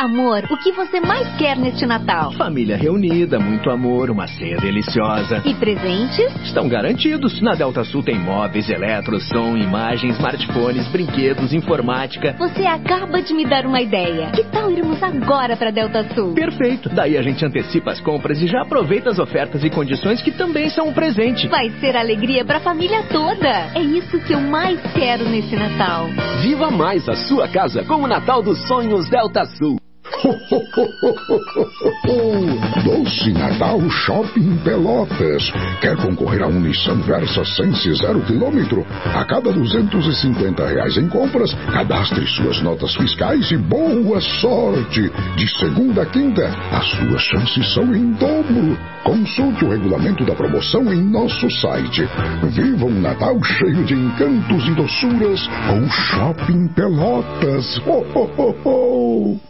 Amor, o que você mais quer neste Natal? Família reunida, muito amor, uma ceia deliciosa. E presentes? Estão garantidos. Na Delta Sul tem móveis, eletro, som, imagens, smartphones, brinquedos, informática. Você acaba de me dar uma ideia. Que tal irmos agora para Delta Sul? Perfeito. Daí a gente antecipa as compras e já aproveita as ofertas e condições que também são um presente. Vai ser alegria para a família toda. É isso que eu mais quero nesse Natal. Viva mais a sua casa com o Natal dos Sonhos Delta Sul. Doce Natal Shopping Pelotas. Quer concorrer a um Nissan Versa Sense zero quilômetro? A cada 250 reais em compras, cadastre suas notas fiscais e boa sorte! De segunda a quinta, as suas chances são em dobro. Consulte o regulamento da promoção em nosso site. Viva um Natal cheio de encantos e doçuras com Shopping Pelotas. Ho, ho, ho, ho.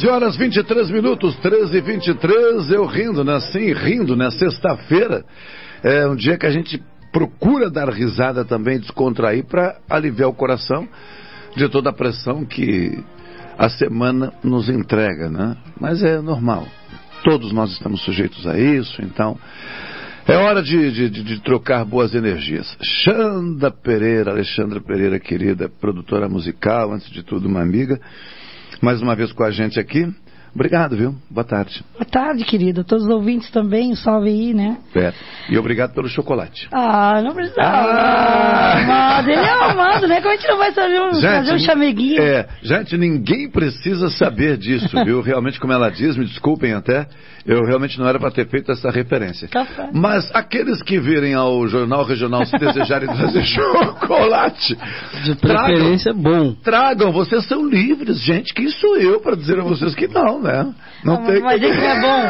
13 horas 23 minutos, 13 e 23, eu rindo, né? Sim, rindo, né? Sexta-feira é um dia que a gente procura dar risada também, descontrair para aliviar o coração de toda a pressão que a semana nos entrega, né? Mas é normal. Todos nós estamos sujeitos a isso, então é hora de, de, de, trocar boas energias. Xanda Pereira, Alexandra Pereira, querida produtora musical, antes de tudo uma amiga mais uma vez com a gente aqui. Obrigado, viu? Boa tarde. Boa tarde, querida. Todos os ouvintes também, um salve aí, né? É. E obrigado pelo chocolate. Ah, não precisa. Ah, amado. Ele é amado, né? Como a gente não vai saber um, gente, fazer um chameguinho? É, gente, ninguém precisa saber disso, viu? Realmente, como ela diz, me desculpem até, eu realmente não era para ter feito essa referência. Café. Mas aqueles que virem ao Jornal Regional se desejarem trazer chocolate. De preferência, tragam, bom. Tragam, vocês são livres, gente. Quem sou eu para dizer a vocês que não, né? Não, não tem. Mas isso é bom.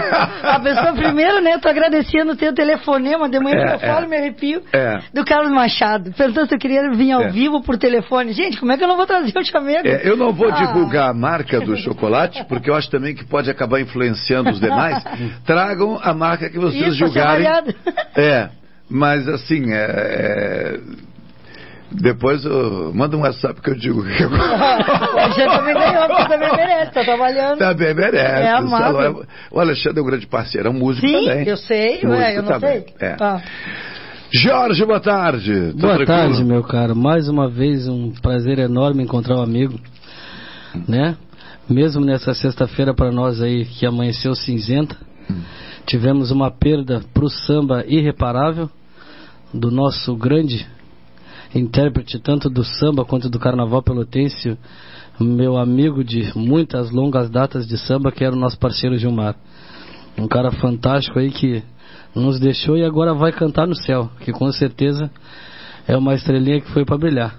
A pessoa, primeiro, né? Tô agradecendo o teu telefonema, de manhã é, que eu é, falo, me arrepio. É. Do Carlos Machado. Perguntando se eu queria vir ao é. vivo por telefone. Gente, como é que eu não vou trazer o chamego? É, eu não vou ah. divulgar a marca do chocolate, porque eu acho também que pode acabar influenciando os demais. Tragam a marca que vocês Isso, julgarem. É, mas assim, é, é... Depois eu... manda um WhatsApp que eu digo. que eu... Você também ganhou, porque também merece, tá trabalhando. Também merece. É amado. O Alexandre é um grande parceiro, é um músico Sim, também. eu sei, ué, eu não também. sei. É. Tá. Jorge, boa tarde. Tô boa tranquilo? tarde, meu caro. Mais uma vez, um prazer enorme encontrar um amigo, né? Mesmo nessa sexta-feira para nós aí que amanheceu cinzenta, Tivemos uma perda para o samba irreparável do nosso grande intérprete, tanto do samba quanto do carnaval pelotense, meu amigo de muitas longas datas de samba, que era o nosso parceiro Gilmar. Um cara fantástico aí que nos deixou e agora vai cantar no céu, que com certeza é uma estrelinha que foi para brilhar.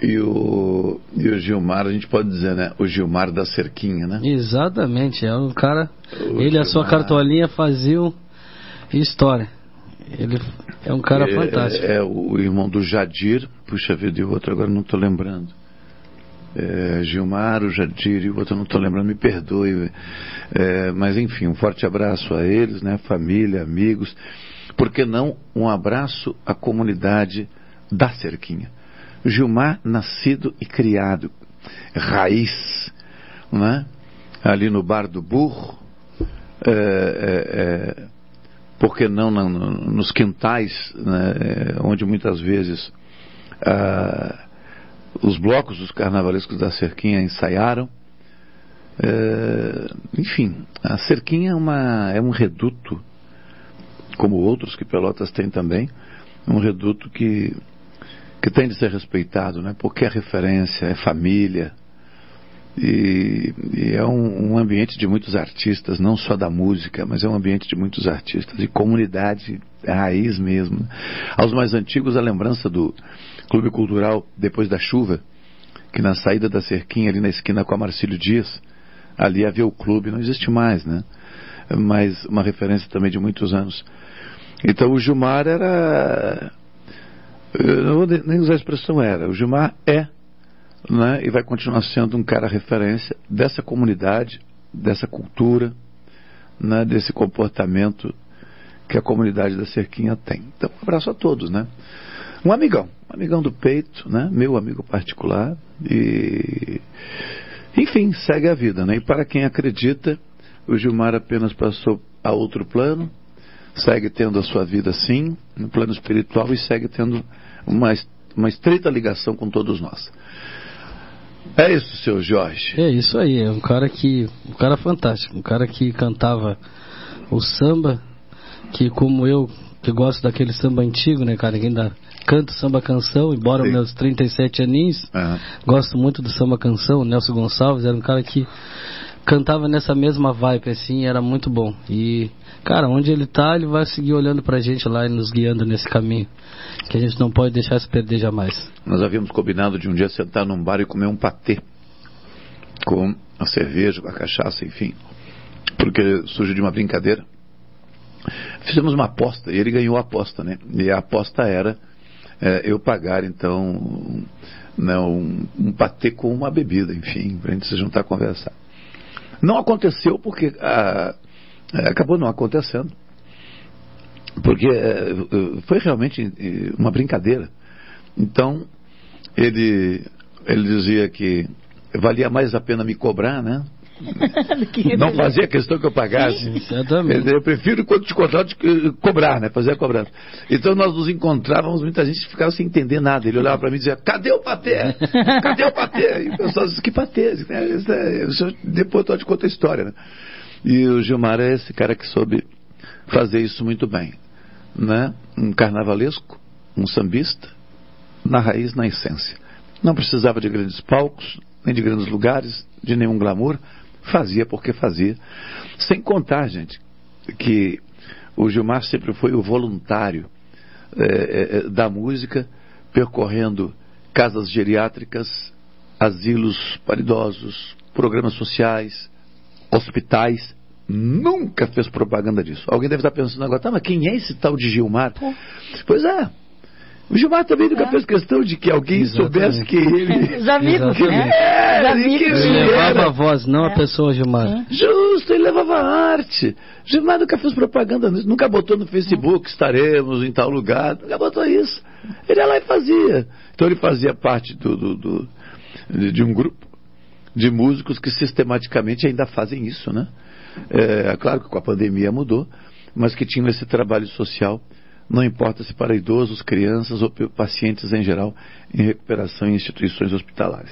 E o, e o Gilmar, a gente pode dizer, né? O Gilmar da cerquinha, né? Exatamente, é um cara. O ele e a sua cartolinha faziam história. Ele é um cara é, fantástico. É, é, o irmão do Jadir, puxa vida, e o outro agora não estou lembrando. É, Gilmar, o Jadir e o outro não estou lembrando, me perdoe. É, mas enfim, um forte abraço a eles, né? Família, amigos. Por que não um abraço à comunidade da cerquinha? Gilmar, nascido e criado, raiz, né? ali no Bar do Burro, é, é, é, por que não na, no, nos quintais, né? Onde muitas vezes ah, os blocos dos carnavalescos da Cerquinha ensaiaram. É, enfim, a Cerquinha é, uma, é um reduto, como outros que Pelotas tem também, um reduto que que tem de ser respeitado, né? porque é referência, é família. E, e é um, um, ambiente de muitos artistas, não só da música, mas é um ambiente de muitos artistas, de comunidade raiz mesmo. Aos mais antigos, a lembrança do Clube Cultural Depois da Chuva, que na saída da cerquinha, ali na esquina com a Marcílio Dias, ali havia o clube, não existe mais, né? Mas uma referência também de muitos anos. Então o Gilmar era eu não vou nem usar a expressão era. O Gilmar é né, e vai continuar sendo um cara referência dessa comunidade, dessa cultura, né, desse comportamento que a comunidade da Cerquinha tem. Então, um abraço a todos, né? Um amigão, um amigão do peito, né? Meu amigo particular e enfim, segue a vida, né? E para quem acredita, o Gilmar apenas passou a outro plano, segue tendo a sua vida sim, no plano espiritual, e segue tendo uma, uma estreita ligação com todos nós. É isso, seu Jorge. É isso aí, é um cara que. um cara fantástico, um cara que cantava o samba, que como eu, que gosto daquele samba antigo, né, cara, que ainda canto samba canção, embora Sim. meus 37 aninhos, uhum. gosto muito do samba canção, Nelson Gonçalves era um cara que cantava nessa mesma vibe, assim, era muito bom. E, cara, onde ele tá, ele vai seguir olhando pra gente lá e nos guiando nesse caminho. Que a gente não pode deixar se perder jamais. Nós havíamos combinado de um dia sentar num bar e comer um patê. Com a cerveja, com a cachaça, enfim. Porque surgiu de uma brincadeira. Fizemos uma aposta e ele ganhou a aposta, né? E a aposta era é, eu pagar, então, né, um, um patê com uma bebida, enfim, para a gente se juntar a conversar. Não aconteceu porque ah, acabou não acontecendo. Porque eh, foi realmente uma brincadeira. Então, ele, ele dizia que valia mais a pena me cobrar, né? não fazia questão que eu pagasse. Exatamente. Eu prefiro quando te contrato cobrar, né? Fazer a cobrança. Então nós nos encontrávamos, muita gente ficava sem entender nada. Ele olhava para mim e dizia, cadê o patê? Cadê o patê? E o pessoal dizia, que patê? É, depois eu te conto a história, né? E o Gilmar é esse cara que soube fazer isso muito bem. Né? Um carnavalesco, um sambista, na raiz, na essência. Não precisava de grandes palcos, nem de grandes lugares, de nenhum glamour fazia porque fazia. Sem contar, gente, que o Gilmar sempre foi o voluntário é, é, da música, percorrendo casas geriátricas, asilos para idosos, programas sociais, hospitais. Nunca fez propaganda disso. Alguém deve estar pensando agora, tá, mas quem é esse tal de Gilmar? Pô. Pois é, o Gilmar também nunca é. fez questão de que alguém Exatamente. soubesse que ele. Os amigos, que né? É, Os amigos. Ele levava a voz, não é. a pessoa, Gilmar. Justo, ele levava a arte. Gilmar nunca fez propaganda nisso, nunca botou no Facebook, estaremos em tal lugar, nunca botou isso. Ele ia lá e fazia. Então ele fazia parte do, do, do de um grupo de músicos que sistematicamente ainda fazem isso, né? É, claro que com a pandemia mudou, mas que tinham esse trabalho social não importa se para idosos, crianças ou pacientes em geral em recuperação em instituições hospitalares.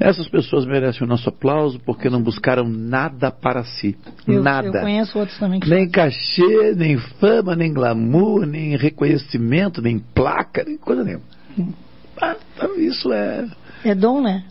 Essas pessoas merecem o nosso aplauso porque não buscaram nada para si. Eu, nada. Eu conheço outros também que Nem cachê, nem fama, nem glamour, nem reconhecimento, nem placa, nem coisa nenhuma. Hum. Ah, isso é. É dom, né?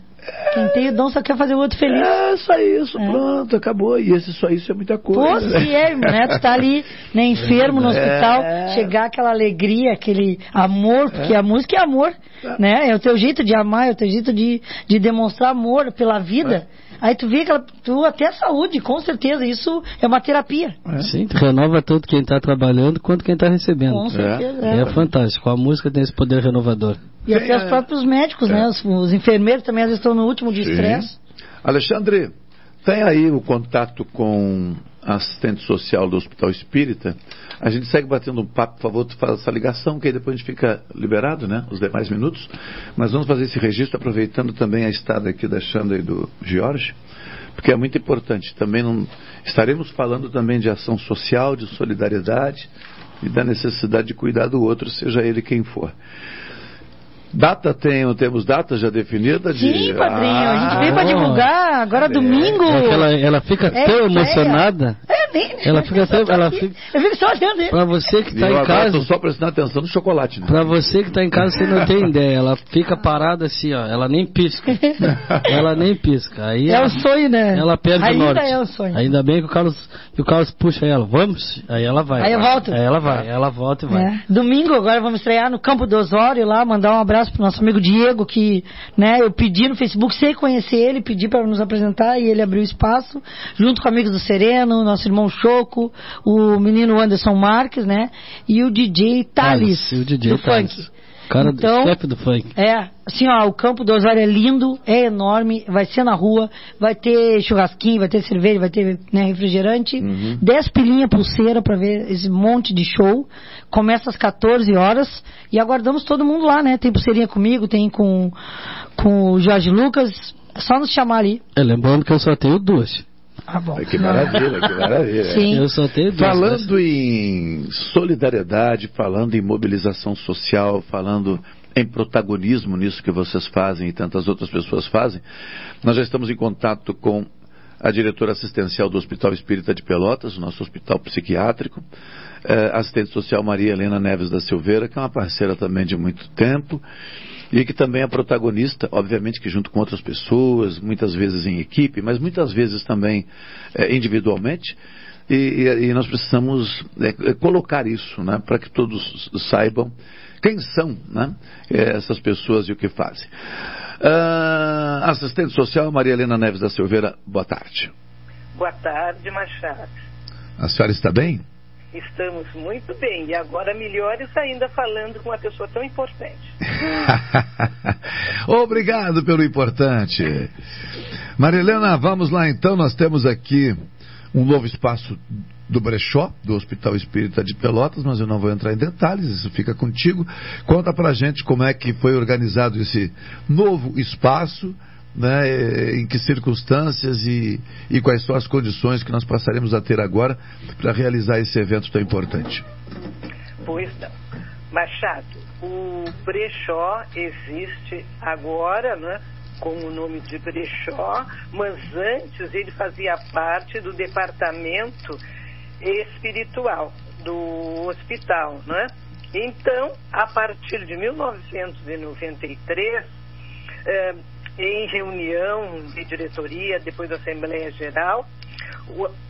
Quem tem o dom só quer fazer o outro feliz. É, só isso, é. pronto, acabou. E esse só isso é muita coisa. Pô, se é, né? Tu tá ali, né, enfermo no hospital, é. chegar aquela alegria, aquele amor, porque é. a música é amor, é. né? É o teu jeito de amar, é o teu jeito de, de demonstrar amor pela vida. É. Aí tu vê que tu até a saúde, com certeza, isso é uma terapia. É. Sim, renova tanto quem está trabalhando quanto quem está recebendo. Com certeza. É. é. fantástico. A música tem esse poder renovador. E até os próprios médicos, né? Os, os, enfermeiros também às vezes estão no último de estresse. Alexandre, tem aí o contato com assistente social do Hospital Espírita. A gente segue batendo um papo, por favor, tu faz essa ligação, que aí depois a gente fica liberado, né? Os demais minutos. Mas vamos fazer esse registro, aproveitando também a estada aqui da Xanda e do Jorge, porque é muito importante. Também não... estaremos falando também de ação social, de solidariedade e da necessidade de cuidar do outro, seja ele quem for. Data tem, temos data já definida? De... Sim, padrinho. Ah, a gente veio para divulgar agora é. domingo. É ela, ela fica é, tão emocionada. É, nem. Ela fica tão. Ela fica... Eu fico só olhando ele. Para você que está em casa. Estou só prestando atenção no chocolate. Né? Para você que está em casa, você não tem ideia. Ela fica parada assim, ó. Ela nem pisca. ela nem pisca. Aí é ela, o sonho, né? Ela perde Ainda o norte. é o sonho. Ainda bem que o Carlos, que o Carlos puxa ela. Vamos? Aí ela vai. Aí eu volto. Aí ela vai. Ela volta e vai. É. Domingo agora vamos estrear no Campo do Osório lá, mandar um abraço pro nosso amigo Diego que né, eu pedi no Facebook, sem conhecer ele, pedi para nos apresentar e ele abriu espaço, junto com amigos do Sereno, nosso irmão Choco, o menino Anderson Marques, né? E o DJ Thales, o DJ do Thales. funk. Cara então, do chefe do funk. É, assim, ó, o campo do Osório é lindo, é enorme, vai ser na rua, vai ter churrasquinho, vai ter cerveja, vai ter né, refrigerante, uhum. 10 pilinha pulseira para ver esse monte de show. Começa às 14 horas e aguardamos todo mundo lá, né? Tem pulseirinha comigo, tem com, com o Jorge Lucas, é só nos chamar ali. É, lembrando que eu só tenho duas. Ah, bom. Que maravilha, que maravilha. Sim. Eu só tenho Falando em solidariedade, falando em mobilização social, falando em protagonismo nisso que vocês fazem e tantas outras pessoas fazem, nós já estamos em contato com a diretora assistencial do Hospital Espírita de Pelotas, o nosso hospital psiquiátrico, eh, assistente social Maria Helena Neves da Silveira, que é uma parceira também de muito tempo, e que também é protagonista, obviamente que junto com outras pessoas, muitas vezes em equipe, mas muitas vezes também é, individualmente. E, e, e, nós precisamos é, colocar isso, né, para que todos saibam quem são né, essas pessoas e o que fazem. Uh, assistente social Maria Helena Neves da Silveira, boa tarde. Boa tarde, Machado. A senhora está bem? Estamos muito bem. E agora melhores ainda falando com uma pessoa tão importante. Obrigado pelo importante. Marilena, vamos lá então. Nós temos aqui um novo espaço do Brechó, do Hospital Espírita de Pelotas, mas eu não vou entrar em detalhes, isso fica contigo. Conta pra gente como é que foi organizado esse novo espaço, né, em que circunstâncias e, e quais são as condições que nós passaremos a ter agora para realizar esse evento tão importante. Pois não. Machado, o brechó existe agora, né, com o nome de brechó, mas antes ele fazia parte do departamento espiritual do hospital, né? Então, a partir de 1993, eh, em reunião de diretoria, depois da Assembleia Geral,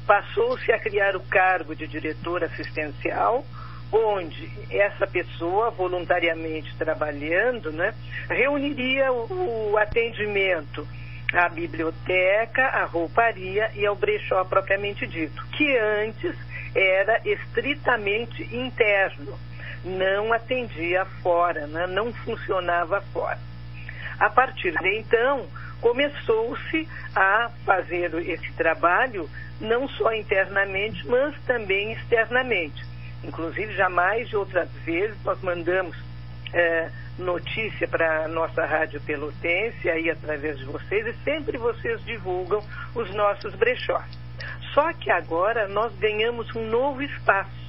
passou-se a criar o cargo de diretor assistencial, onde essa pessoa, voluntariamente trabalhando, né, reuniria o, o atendimento à biblioteca, à rouparia e ao brechó propriamente dito, que antes era estritamente interno, não atendia fora, né, não funcionava fora. A partir de então, começou-se a fazer esse trabalho não só internamente, mas também externamente. Inclusive, jamais de outras vezes nós mandamos é, notícia para a nossa rádio pelotense, aí através de vocês, e sempre vocês divulgam os nossos brechós. Só que agora nós ganhamos um novo espaço.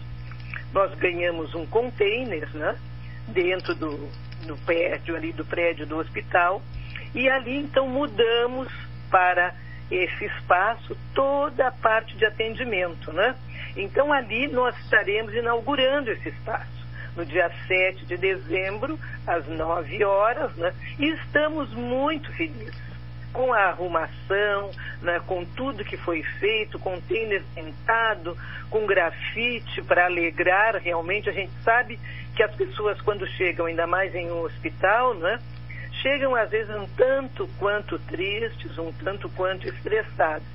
Nós ganhamos um container, né? Dentro do, no prédio ali do prédio do hospital e ali então mudamos para esse espaço toda a parte de atendimento, né? Então ali nós estaremos inaugurando esse espaço no dia 7 de dezembro, às 9 horas, né? E estamos muito felizes com a arrumação, né, com tudo que foi feito, com tênis pintado, com grafite para alegrar realmente. A gente sabe que as pessoas quando chegam, ainda mais em um hospital, né, chegam às vezes um tanto quanto tristes, um tanto quanto estressados.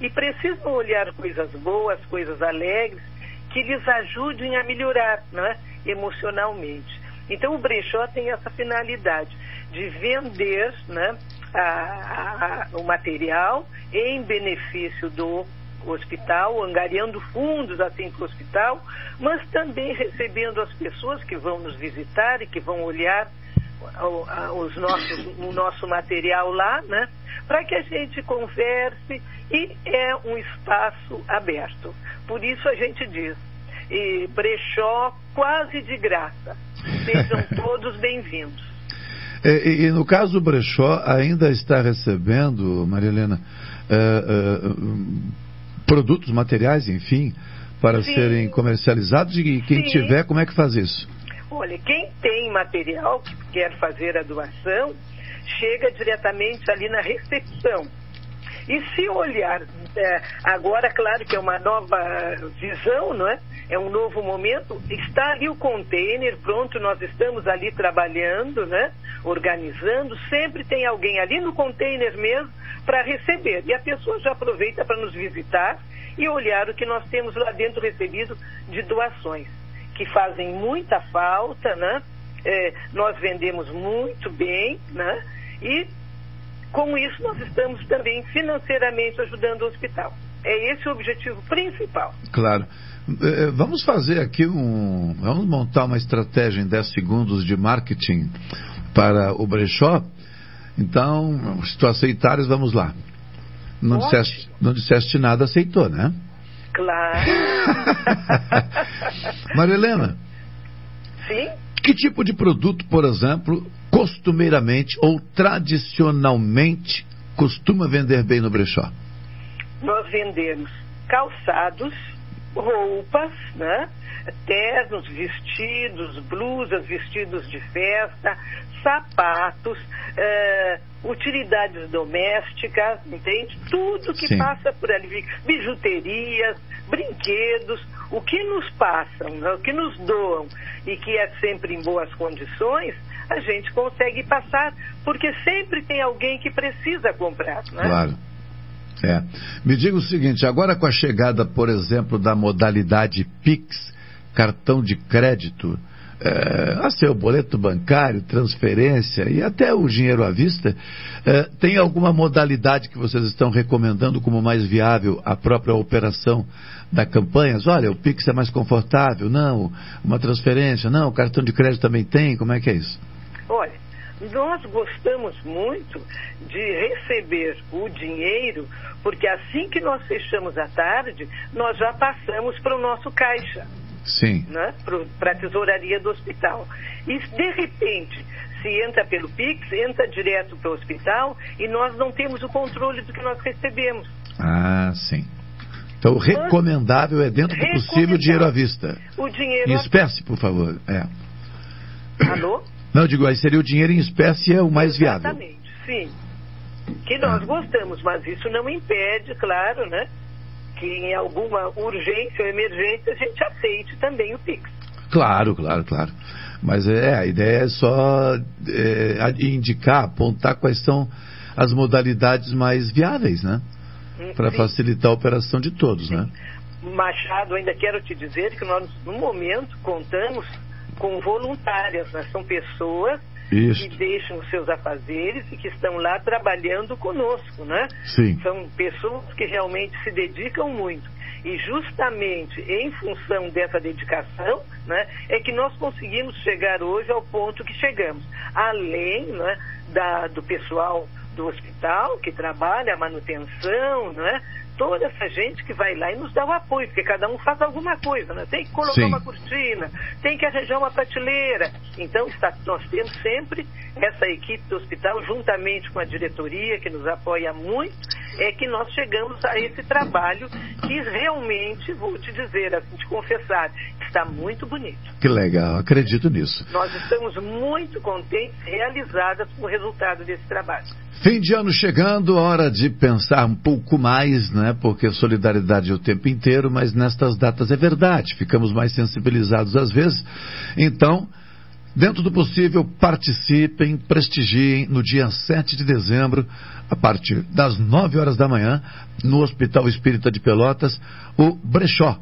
E precisam olhar coisas boas, coisas alegres, que lhes ajudem a melhorar né, emocionalmente. Então o brechó tem essa finalidade de vender né, a, a, o material em benefício do hospital, angariando fundos assim para o hospital, mas também recebendo as pessoas que vão nos visitar e que vão olhar os nossos, o nosso material lá, né? Para que a gente converse e é um espaço aberto. Por isso a gente diz, brechó quase de graça. Sejam todos bem-vindos. É, e, e, no caso o brechó ainda está recebendo, Maria Helena, é, é, produtos, materiais, enfim, para Sim. serem comercializados e quem Sim. tiver, como é que faz isso? Olha, quem tem material que quer fazer a doação, chega diretamente ali na recepção. E se olhar, é, agora, claro que é uma nova visão, não é? É um novo momento. Está ali o container, pronto, nós estamos ali trabalhando, né? Organizando. Sempre tem alguém ali no container mesmo para receber. E a pessoa já aproveita para nos visitar e olhar o que nós temos lá dentro recebido de doações, que fazem muita falta, né? É, nós vendemos muito bem, né? E com isso nós estamos também financeiramente ajudando o hospital. É esse o objetivo principal. Claro. É, é, vamos fazer aqui um. Vamos montar uma estratégia em 10 segundos de marketing para o brechó então, se tu aceitares, vamos lá. Não disseste, não disseste nada, aceitou, né? Claro. Marilena. Sim? Que tipo de produto, por exemplo, costumeiramente ou tradicionalmente costuma vender bem no brechó? Nós vendemos calçados, roupas, né? ternos, vestidos, blusas, vestidos de festa, sapatos, é, utilidades domésticas, entende? Tudo que Sim. passa por ali, bijuterias, brinquedos, o que nos passam, né, o que nos doam e que é sempre em boas condições, a gente consegue passar, porque sempre tem alguém que precisa comprar, né? Claro. É. Me diga o seguinte, agora com a chegada, por exemplo, da modalidade Pix, cartão de crédito, é, a seu boleto bancário, transferência e até o dinheiro à vista, é, tem alguma modalidade que vocês estão recomendando como mais viável a própria operação da campanha? Olha, o Pix é mais confortável, não, uma transferência, não, o cartão de crédito também tem, como é que é isso? Olha, nós gostamos muito de receber o dinheiro, porque assim que nós fechamos a tarde, nós já passamos para o nosso caixa. Sim. Né? Para a tesouraria do hospital. E de repente, se entra pelo Pix, entra direto para o hospital e nós não temos o controle do que nós recebemos. Ah, sim. Então, recomendável é, dentro do possível, dinheiro à vista. O dinheiro Em espécie, por favor. É. Alô? Não, digo, aí seria o dinheiro em espécie é o mais viável. Exatamente, sim. Que nós gostamos, mas isso não impede, claro, né? Que em alguma urgência ou emergência a gente aceite também o Pix. Claro, claro, claro. Mas é, a ideia é só é, indicar, apontar quais são as modalidades mais viáveis, né? Hum, Para facilitar a operação de todos, sim. né? Machado, ainda quero te dizer que nós, no momento, contamos com voluntárias, né? são pessoas Isso. que deixam os seus afazeres e que estão lá trabalhando conosco, né? Sim. São pessoas que realmente se dedicam muito. E justamente em função dessa dedicação, né, é que nós conseguimos chegar hoje ao ponto que chegamos. Além né, da, do pessoal do hospital que trabalha a manutenção, né? Toda essa gente que vai lá e nos dá o apoio, porque cada um faz alguma coisa, né? Tem que colocar Sim. uma cortina, tem que arranjar uma prateleira. Então, está, nós temos sempre essa equipe do hospital, juntamente com a diretoria, que nos apoia muito, é que nós chegamos a esse trabalho que realmente, vou te dizer, assim, te confessar, está muito bonito. Que legal, acredito nisso. Nós estamos muito contentes, realizadas com o resultado desse trabalho. Fim de ano chegando, hora de pensar um pouco mais, né? Porque solidariedade é o tempo inteiro, mas nestas datas é verdade, ficamos mais sensibilizados às vezes. Então, dentro do possível, participem, prestigiem. No dia 7 de dezembro, a partir das 9 horas da manhã, no Hospital Espírita de Pelotas, o Brechó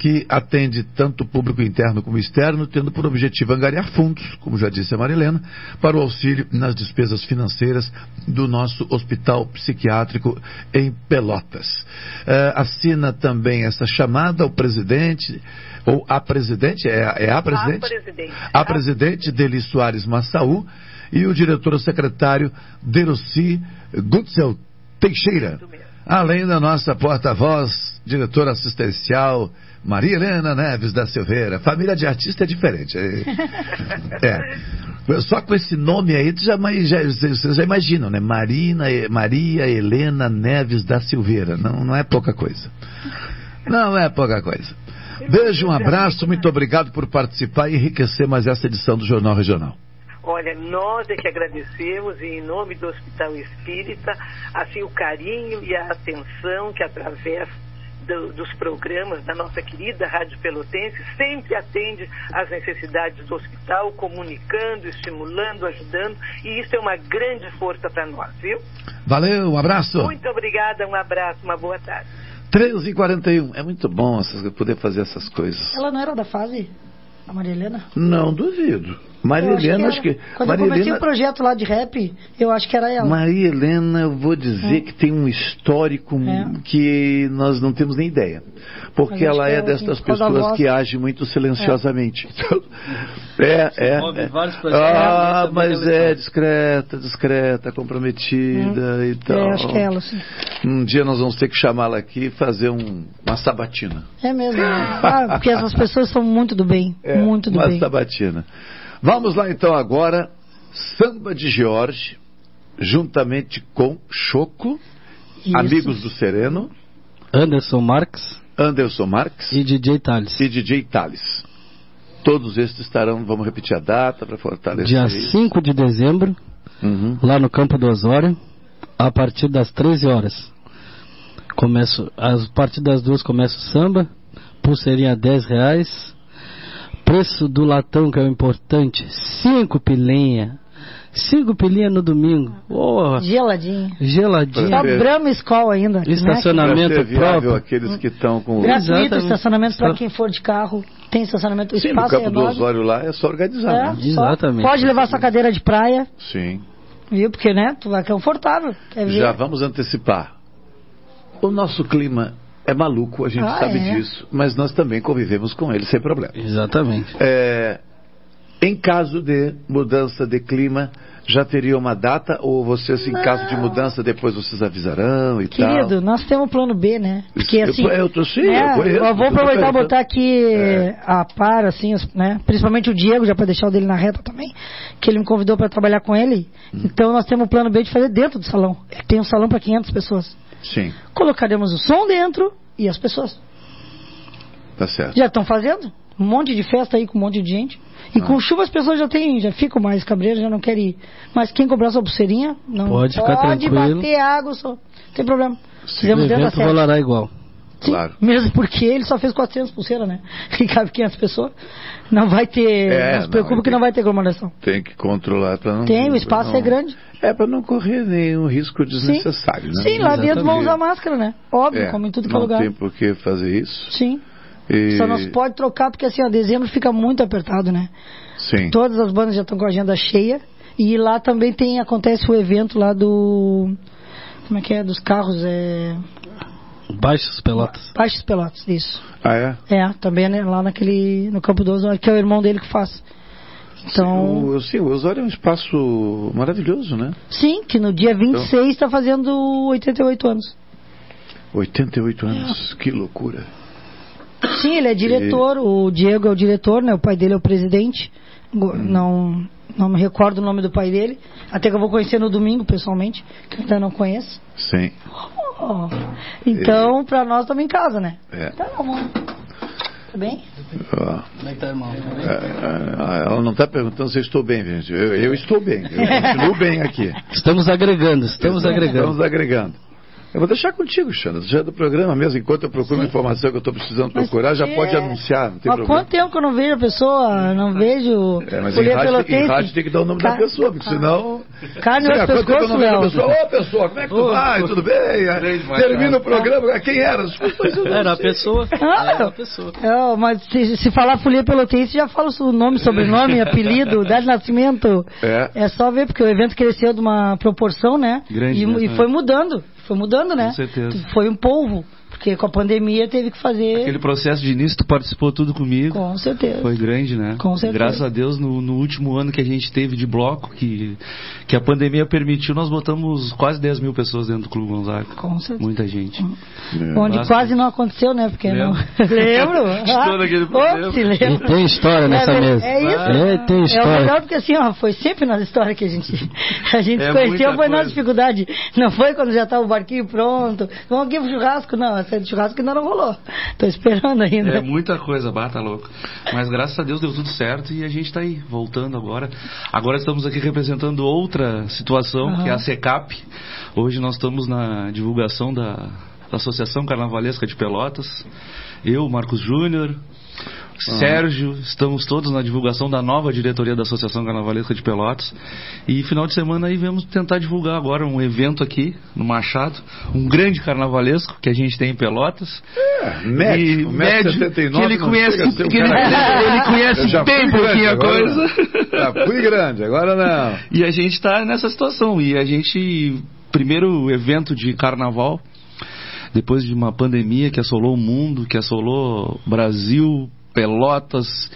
que atende tanto o público interno como externo, tendo por objetivo angariar fundos, como já disse a Marilena, para o auxílio nas despesas financeiras do nosso hospital psiquiátrico em Pelotas. Uh, assina também essa chamada o presidente, ou a presidente, é, é a presidente? A presidente. A presidente Deli Soares Massaú e o diretor secretário Deroci Gutzel Teixeira. Além da nossa porta-voz, diretora assistencial, Maria Helena Neves da Silveira. Família de artista é diferente. É. Só com esse nome aí, tu já, já, vocês já imaginam, né? Marina, Maria Helena Neves da Silveira. Não, não é pouca coisa. Não é pouca coisa. Beijo, um abraço, muito obrigado por participar e enriquecer mais essa edição do Jornal Regional. Olha, nós é que agradecemos em nome do Hospital Espírita, assim, o carinho e a atenção que através do, dos programas da nossa querida Rádio Pelotense sempre atende às necessidades do hospital, comunicando, estimulando, ajudando, e isso é uma grande força para nós, viu? Valeu, um abraço. Muito obrigada, um abraço, uma boa tarde. 13 e 41 É muito bom poder fazer essas coisas. Ela não era da fase? A Maria Helena? Não, duvido. Maria Helena, acho que. Quando Maria eu comecei Helena, o projeto lá de rap, eu acho que era ela. Maria Helena, eu vou dizer É. que tem um histórico É. que nós não temos nem ideia. Porque ela é é destas pessoas que agem muito silenciosamente. Então, é, é. É. Ah, Também mas é discreta, discreta, comprometida e tal. É, acho que é ela, sim. Um dia nós vamos ter que chamá-la aqui e fazer um- uma sabatina. É mesmo. Ah, porque essas pessoas são muito do bem. muito do É, uma bem. sabatina. Vamos lá então agora, Samba de Jorge, juntamente com Choco, Isso. Amigos do Sereno, Anderson Marques Anderson Marques e DJ Thales. e DJ Thales. Todos estes estarão, vamos repetir a data para fortalecer Dia isso. 5 de dezembro, Uhum. lá no Campo do Osório, a partir das 13 horas. Começo, a partir das duas começa o samba, pulseirinha 10 reais. Preço do latão, que é o importante, 5 pilinha. Cinco pilinhas no domingo. Oh, Geladinho. geladinho. Só Brahma Skol ainda. né? Estacionamento viável próprio. aqueles que estão com... Gratuito Exatamente. estacionamento para quem for de carro. Tem estacionamento. O Sim, no espaço é campo do enorme. Osório lá é só organizar, É, né? Exatamente. Pode levar sua cadeira de praia, Sim. viu? Porque, né? Tu vai confortável. Quer ver? Já vamos antecipar. O nosso clima é maluco, a gente Ah, sabe é? disso, mas nós também convivemos com ele sem problema. Exatamente. É, em caso de mudança de clima, já teria uma data ou vocês, em caso de mudança, depois vocês avisarão e Querido, tal? nós temos plano B, né? Porque Eu- assim. eu tô- sim, né, eu conheço, vou eu tô aproveitar e botar aqui É. a par, assim, né? Principalmente o Diego, já para deixar o dele na reta também, que ele me convidou para trabalhar com ele. Hum. Então nós temos o plano B de fazer dentro do salão. Tem um salão para 500 pessoas. Sim, Colocaremos o som dentro e as pessoas. tá certo. Já estão fazendo? Um monte de festa aí com um monte de gente. E Ah. com chuva as pessoas já têm, já ficam mais cabreiras, já não querem ir. Mas quem comprar sua pulseirinha, não Pode ficar tranquilo. bater água, só. Não tem problema. O Fizemos dentro da rolará igual. Sim, Claro. mesmo porque ele só fez 400 pulseiras, né? E cabe 500 pessoas. Não vai ter, É, não se não, preocupe tem que não vai ter aglomeração. Tem que controlar para não. Tem, o espaço é não- grande. É para não correr nenhum risco desnecessário, né? Sim, lá dentro vão Exatamente. usar máscara, né? Óbvio, É, como em tudo que é não lugar. tem por que fazer isso. Sim. E- Só não se pode trocar porque assim, ó, dezembro fica muito apertado, né? Sim. Todas as bandas já estão com a agenda cheia. E lá também tem, acontece o evento lá do. Como é que é? Dos carros, é. Baixos Pelotas. Baixos Pelotas, isso. Ah, é? É, também né, lá naquele. no Campo 12, que é o irmão dele que faz. Então. O, sim, o Osório é um espaço maravilhoso, né? Sim, que no dia 26 está fazendo 88 anos. 88 anos, que loucura. Sim, ele é diretor, o Diego é o diretor, né? O pai dele é o presidente. Go- Não, não me recordo o nome do pai dele. Até que eu vou conhecer no domingo, pessoalmente, que eu ainda não conheço. Sim. Oh, Então, pra nós estamos em casa, né? É. Tá, amor. Tá bem? Ó, Como é que tá, irmão? é, é, ela não está perguntando se eu estou bem, gente. Eu, eu estou bem. Eu continuo bem aqui. Estamos agregando, estamos agregando. Estamos agregando. Eu vou deixar contigo, Xana. Já é do programa mesmo. Enquanto eu procuro uma informação que eu estou precisando procurar, já é. pode anunciar. Não tem Há problema. quanto tempo que eu não vejo a pessoa? Não vejo. É, mas em Folha rádio, tem, em rádio tem que dar o nome da Ca- pessoa, porque senão. Carne Sei no lá, quanto tempo eu pescoço, não vejo a Léo. pessoa. Ô, pessoa, como é que tu Ô, vai? ô. Tudo bem? Termina o programa. Quem era? Era a pessoa. Ah, Era a pessoa. é, mas se, se falar Folia Pelotense, já fala o nome, sobrenome, apelido, data de nascimento. É. É só ver, porque o evento cresceu de uma proporção, né? Grande, e, né? e foi mudando. Foi mudando, né? Com certeza. Foi um polvo. Porque com a pandemia teve que fazer. Aquele processo de início, tu participou tudo comigo. Com certeza. Foi grande, né? Com certeza. Graças a Deus, no, no último ano que a gente teve de bloco, que, que a pandemia permitiu, nós botamos quase 10 mil pessoas dentro do Clube Gonzaga. Com certeza. Muita gente. Onde Bastante. quase não aconteceu, né? Porque não. Lembro. Lembro? Estou naquele Ô, programa. se lembra. E tem história nessa é, mesa. É isso. É, tem É o história. melhor porque assim, ó, foi sempre nas histórias que a gente, a gente É se conheceu, foi na coisa. dificuldade. Não foi quando já estava o barquinho pronto. Vamos aqui pro churrasco, não. De churrasco ainda não rolou. Tô esperando ainda. É muita coisa, bata louco. Mas graças a Deus deu tudo certo e a gente está aí, voltando agora. Agora estamos aqui representando outra situação, Aham. que é a SECAP. Hoje nós estamos na divulgação da, da Associação Carnavalesca de Pelotas. Eu, Marcos Júnior, Sérgio, estamos todos na divulgação da nova diretoria da Associação Carnavalesca de Pelotas. E final de semana aí vamos tentar divulgar agora um evento aqui no Machado, um grande carnavalesco que a gente tem em Pelotas. É, médico, E médio, médio, 79, que ele conhece- que ele- ele conhece bem pouquinho a coisa. Já fui grande, agora não. E a gente está nessa situação. E a gente, primeiro evento de carnaval, depois de uma pandemia que assolou o mundo, que assolou o Brasil, Pelotas,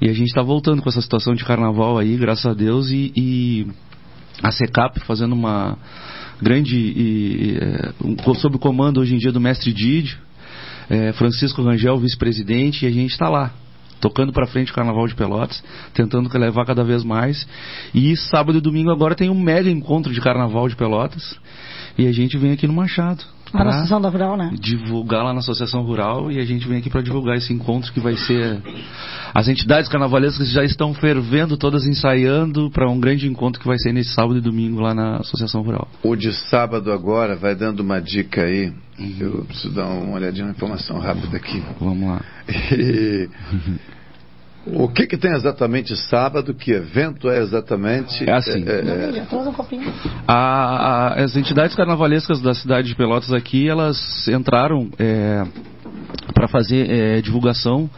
e a gente está voltando com essa situação de carnaval aí, graças a Deus, e, e a SECAP fazendo uma grande, e, é, sob o comando hoje em dia do mestre Didio, é, Francisco Rangel, vice-presidente, e a gente está lá, tocando para frente o Carnaval de Pelotas, tentando levar cada vez mais. E sábado e domingo agora tem um mega encontro de Carnaval de Pelotas, e a gente vem aqui no Machado. Lá na pra Associação da Rural, né? divulgar lá na Associação Rural e a gente vem aqui para divulgar esse encontro que vai ser as entidades carnavalescas já estão fervendo, todas ensaiando para um grande encontro que vai ser nesse sábado e domingo lá na Associação Rural. O de sábado agora vai dando uma dica aí. Uhum. Eu preciso dar uma olhadinha, uma informação rápida aqui. Vamos lá. E O que, que tem exatamente sábado? Que evento é exatamente? É assim. É, é, copinho. A- a- as entidades carnavalescas da cidade de Pelotas aqui, elas entraram para fazer é, divulgação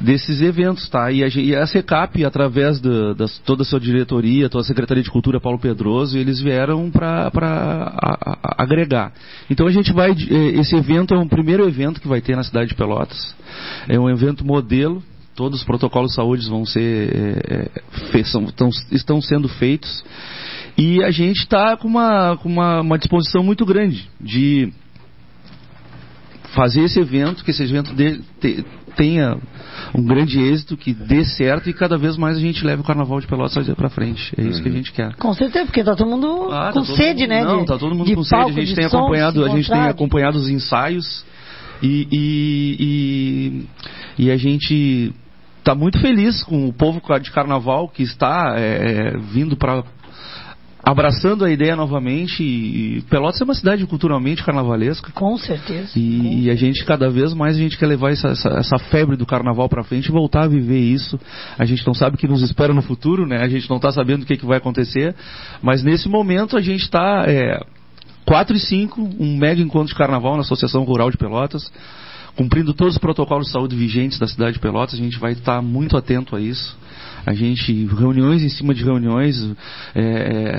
desses eventos, tá? E a, e a SECAP, através da, toda a sua diretoria, toda a Secretaria de Cultura Paulo Pedroso, eles vieram para agregar. Então a gente vai, eh, esse evento é um primeiro evento que vai ter na cidade de Pelotas. É um evento modelo, todos os protocolos de saúde vão ser, eh, fe- são- tão- estão sendo feitos. E a gente está com, uma, com uma, uma disposição muito grande de fazer esse evento, que esse evento dê- te- tenha um grande êxito, que dê certo e cada vez mais a gente leve o Carnaval de Pelotas para frente. É isso que a gente quer. Com certeza, porque tá todo mundo Ah, com tá todo sede, mundo- né? Não, de, tá todo mundo de com sede. palco, A gente tem som, acompanhado, a gente tem acompanhado os ensaios e, e, e, e a gente está muito feliz com o povo de Carnaval que está é, é, vindo para abraçando a ideia novamente. E, Pelotas é uma cidade culturalmente carnavalesca. Com certeza. E, e a gente, cada vez mais, a gente quer levar essa, essa, essa febre do carnaval para frente e voltar a viver isso. A gente não sabe o que nos espera no futuro, né? A gente não está sabendo o que, que vai acontecer. Mas nesse momento a gente está. É, 4 e 5, um mega encontro de carnaval na Associação Rural de Pelotas. Cumprindo todos os protocolos de saúde vigentes da cidade de Pelotas, a gente vai estar muito atento a isso. A gente, reuniões em cima de reuniões, é,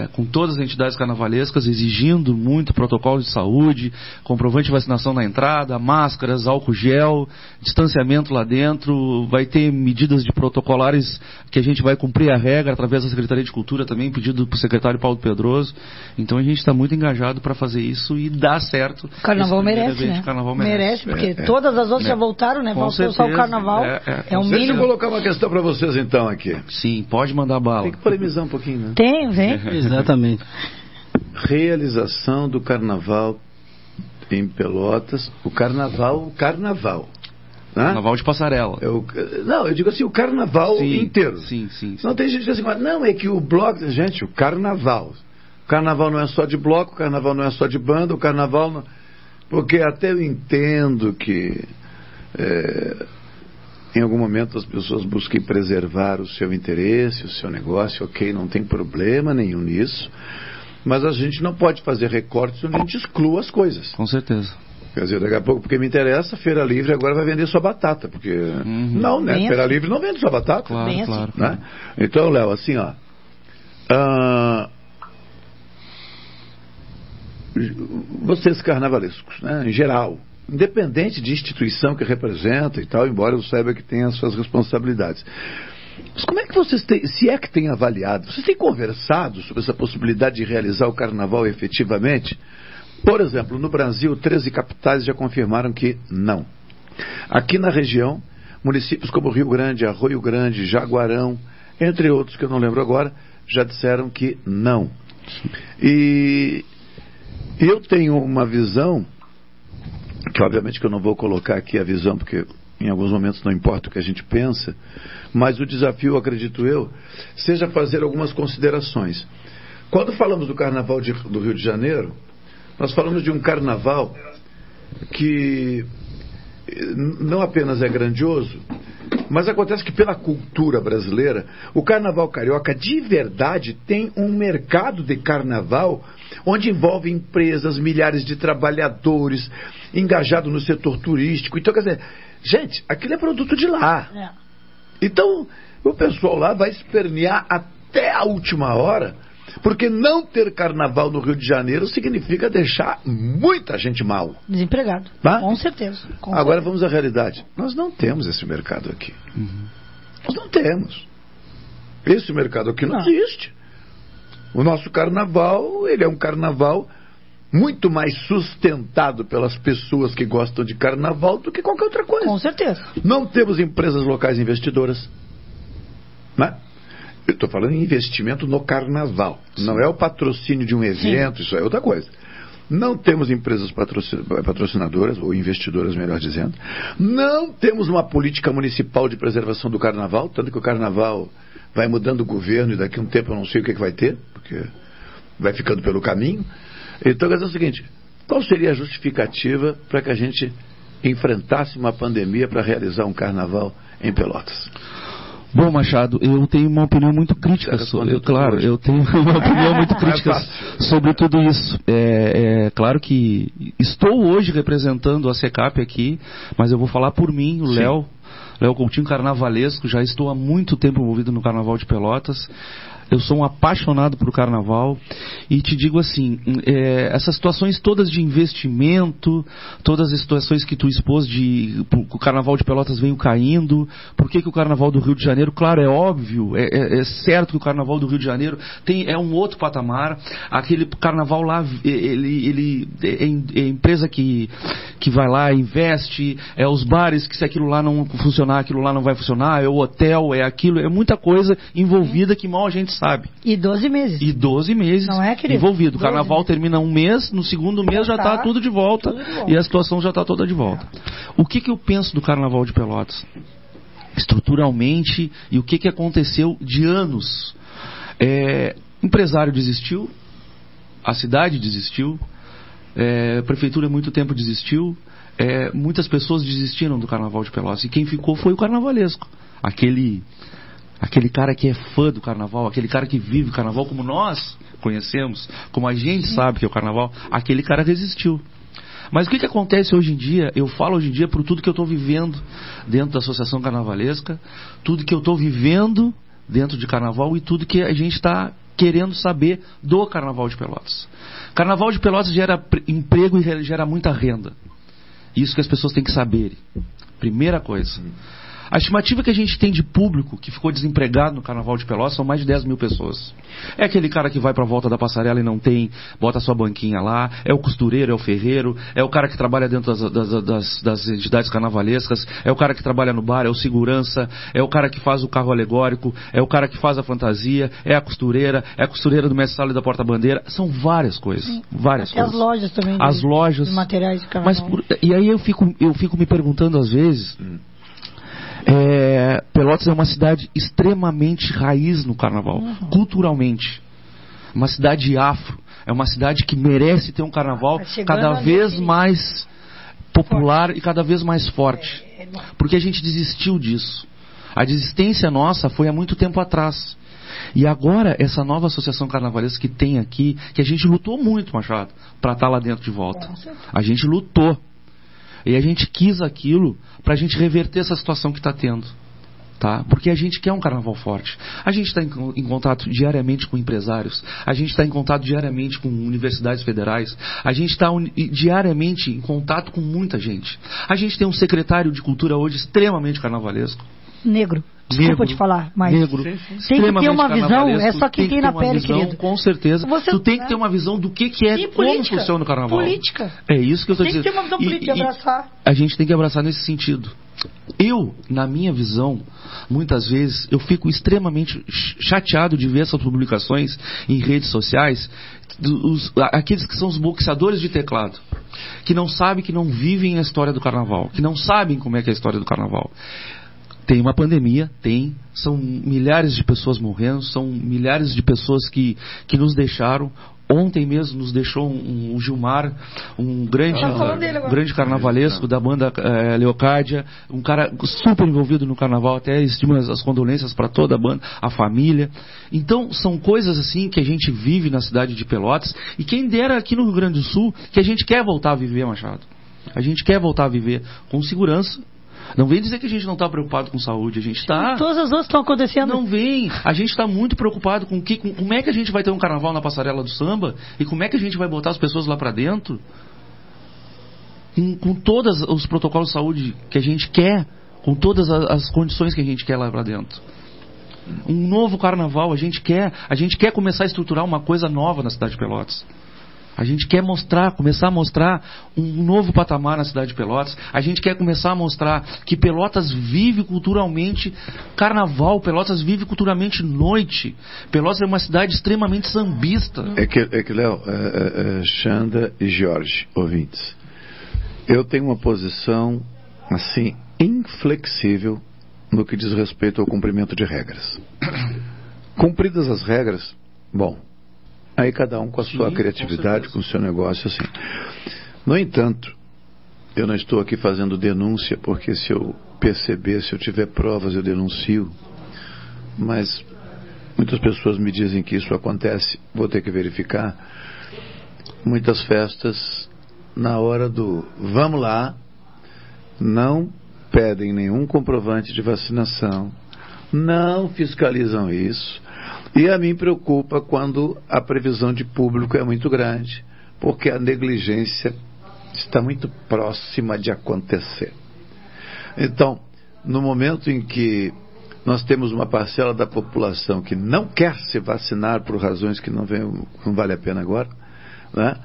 é, com todas as entidades carnavalescas, exigindo muito protocolo de saúde, comprovante de vacinação na entrada, máscaras, álcool gel, distanciamento lá dentro, vai ter medidas de protocolares que a gente vai cumprir a regra através da Secretaria de Cultura também, pedido para o secretário Paulo Pedroso. Então a gente está muito engajado para fazer isso e dar certo. O carnaval merece, né? Carnaval merece. porque É, é. todas as outras É. já voltaram, né? Com Faltou só o certeza. carnaval. É, é. É, um Deixa eu mínimo. colocar uma questão para vocês então aqui. Sim, pode mandar bala. Tem que polemizar um pouquinho, né? Tem, vem. Exatamente. Realização do carnaval em Pelotas. O carnaval, o carnaval. né? Carnaval de passarela. É o- não, eu digo assim, o carnaval Sim, inteiro. Sim, sim. Não tem gente que diz assim, não, é que o bloco. Gente, o carnaval. O carnaval não é só de bloco, o carnaval não é só de banda, o carnaval não. Porque até eu entendo que é, em algum momento as pessoas busquem preservar o seu interesse, o seu negócio, ok, não tem problema nenhum nisso. Mas a gente não pode fazer recortes onde a gente exclua as coisas. Com certeza. Quer dizer, daqui a pouco, porque me interessa, Feira Livre agora vai vender sua batata. Porque. Não, né? Bem Feira assim. Livre não vende sua batata. Claro, Bem assim. claro. Né? Então, Léo, assim, ó. ah, vocês carnavalescos, né, em geral, independente de instituição que representa e tal, embora eu saiba que tem as suas responsabilidades. Mas como é que vocês têm, se é que têm avaliado, vocês têm conversado sobre essa possibilidade de realizar o carnaval efetivamente? Por exemplo, no Brasil, 13 capitais já confirmaram que não. Aqui na região, municípios como Rio Grande, Arroio Grande, Jaguarão, entre outros que eu não lembro agora, já disseram que não. E eu tenho uma visão, que obviamente que eu não vou colocar aqui a visão, porque em alguns momentos não importa o que a gente pensa, mas o desafio, acredito eu, seja fazer algumas considerações. Quando falamos do Carnaval de- do Rio de Janeiro, nós falamos de um carnaval que não apenas é grandioso, mas acontece que pela cultura brasileira, o carnaval carioca de verdade tem um mercado de carnaval onde envolve empresas, milhares de trabalhadores, engajado no setor turístico. Então, quer dizer, gente, aquilo é produto de lá. É. Então, o pessoal lá vai espernear até a última hora, porque não ter carnaval no Rio de Janeiro significa deixar muita gente mal. Desempregado. Tá? Com certeza. Com Agora vamos à realidade. Nós não temos esse mercado aqui. Nós não temos. Esse mercado aqui não, Não. existe. O nosso carnaval, ele é um carnaval muito mais sustentado pelas pessoas que gostam de carnaval do que qualquer outra coisa. Com certeza. Não temos empresas locais investidoras. Né? Eu estou falando em investimento no carnaval. Não é o patrocínio de um evento, isso é outra coisa. Não temos empresas patroci- patrocinadoras, ou investidoras, melhor dizendo. Não temos uma política municipal de preservação do carnaval, tanto que o carnaval vai mudando o governo e daqui a um tempo eu não sei o que, que vai ter, vai ficando pelo caminho. Então, quer dizer o seguinte: qual seria a justificativa para que a gente enfrentasse uma pandemia para realizar um carnaval em Pelotas? Bom, Machado, eu tenho uma opinião muito crítica sobre. Eu, claro, eu tenho uma opinião muito crítica é sobre tudo isso. É, é, claro que estou hoje representando a SECAP aqui, mas eu vou falar por mim, o Léo. Léo Coutinho Carnavalesco, já estou há muito tempo envolvido no Carnaval de Pelotas. Eu sou um apaixonado por carnaval e te digo assim, é, essas situações todas de investimento, todas as situações que tu expôs de o carnaval de Pelotas veio caindo, por que, que o carnaval do Rio de Janeiro, claro, é óbvio, é, é, é certo que o carnaval do Rio de Janeiro tem, é um outro patamar, aquele carnaval lá, ele, ele é, é empresa que, que vai lá, investe, é os bares que se aquilo lá não funcionar, aquilo lá não vai funcionar, é o hotel, é aquilo, é muita coisa envolvida que mal a gente sabe. E 12 meses. E 12 meses Não é, querido? envolvido. O carnaval termina um mês, no segundo mês já está tá tudo, de volta, tudo e a situação já está toda de volta. O que, que eu penso do carnaval de Pelotas? Estruturalmente, e o que, que aconteceu de anos? É, empresário desistiu, a cidade desistiu, é, a prefeitura há muito tempo desistiu, é, muitas pessoas desistiram do carnaval de Pelotas, e quem ficou foi o carnavalesco. Aquele Aquele cara que é fã do carnaval, aquele cara que vive o carnaval como nós conhecemos, como a gente sabe que é o carnaval, aquele cara resistiu. Mas o que, que acontece hoje em dia? Eu falo hoje em dia por tudo que eu estou vivendo dentro da Associação Carnavalesca, tudo que eu estou vivendo dentro de carnaval e tudo que a gente está querendo saber do Carnaval de Pelotas. Carnaval de Pelotas gera emprego e gera muita renda. Isso que as pessoas têm que saber. Primeira coisa. A estimativa que a gente tem de público que ficou desempregado no Carnaval de Pelotas são mais de 10 mil pessoas. É aquele cara que vai para a volta da passarela e não tem, bota sua banquinha lá, é o costureiro, é o ferreiro, é o cara que trabalha dentro das, das, das, das entidades carnavalescas, é o cara que trabalha no bar, é o segurança, é o cara que faz o carro alegórico, é o cara que faz a fantasia, é a costureira, é a costureira do mestre sala e da porta-bandeira. São várias coisas. Sim. Várias Até coisas. as lojas também. As de, lojas. De materiais de carnaval. Mas por, e aí eu fico, eu fico me perguntando às vezes. É, Pelotas é uma cidade extremamente raiz no carnaval, uhum. culturalmente. Uma cidade afro. É uma cidade que merece ter um carnaval cada vez mais popular forte. e cada vez mais forte. Porque a gente desistiu disso. A desistência nossa foi há muito tempo atrás. E agora, essa nova associação carnavalesca que tem aqui, que a gente lutou muito, Machado, para estar lá dentro de volta. A gente lutou. E a gente quis aquilo para a gente reverter essa situação que está tendo. Tá? Porque a gente quer um carnaval forte. A gente está em, em, contato diariamente com empresários, a gente está em contato diariamente com universidades federais, a gente está diariamente em contato com muita gente. A gente tem um secretário de cultura hoje extremamente carnavalesco. Negro. Desculpa negro, te falar, mas negro, tem que ter uma visão, é só quem tem, tem na pele, visão, querido. Com certeza. Você, tu tem que ter uma visão do que, que é, Sim, como funciona o carnaval. Política. É isso que eu estou dizendo. Tem que ter uma visão política, e, abraçar. a gente tem que abraçar nesse sentido. Eu, na minha visão, muitas vezes, eu fico extremamente chateado de ver essas publicações em redes sociais, dos, aqueles que são os boxeadores de teclado, que não sabem, que não vivem a história do carnaval, que não sabem como é que é a história do carnaval. Tem uma pandemia, tem, são milhares de pessoas morrendo, são milhares de pessoas que, que nos deixaram. Ontem mesmo nos deixou um, um Gilmar, um grande, um grande carnavalesco da banda é, Leocádia, um cara super envolvido no carnaval, até estimo as condolências para toda a banda, a família. Então, são coisas assim que a gente vive na cidade de Pelotas e quem dera aqui no Rio Grande do Sul que a gente quer voltar a viver, Machado. A gente quer voltar a viver com segurança, não vem dizer que a gente não está preocupado com saúde, a gente está. Todas as outras estão acontecendo. Não vem. A gente está muito preocupado com, que, com como é que a gente vai ter um carnaval na passarela do samba e como é que a gente vai botar as pessoas lá para dentro com, com todos os protocolos de saúde que a gente quer, com todas as, as condições que a gente quer lá para dentro. Um novo carnaval, a gente quer, a gente quer começar a estruturar uma coisa nova na cidade de Pelotas. A gente quer mostrar, começar a mostrar um novo patamar na cidade de Pelotas. A gente quer começar a mostrar que Pelotas vive culturalmente carnaval, Pelotas vive culturalmente noite. Pelotas é uma cidade extremamente sambista. É que, é que Léo, é, é, é, Xanda e Jorge, ouvintes, eu tenho uma posição assim inflexível no que diz respeito ao cumprimento de regras. Cumpridas as regras, bom, Aí cada um com a Sim, sua criatividade, com, com o seu negócio, assim. No entanto, eu não estou aqui fazendo denúncia, porque se eu perceber, se eu tiver provas, eu denuncio. Mas muitas pessoas me dizem que isso acontece, vou ter que verificar. Muitas festas, na hora do vamos lá, não pedem nenhum comprovante de vacinação, não fiscalizam isso. E a mim preocupa quando a previsão de público é muito grande, porque a negligência está muito próxima de acontecer. Então, no momento em que nós temos uma parcela da população que não quer se vacinar por razões que não, vem, não vale a pena agora, né?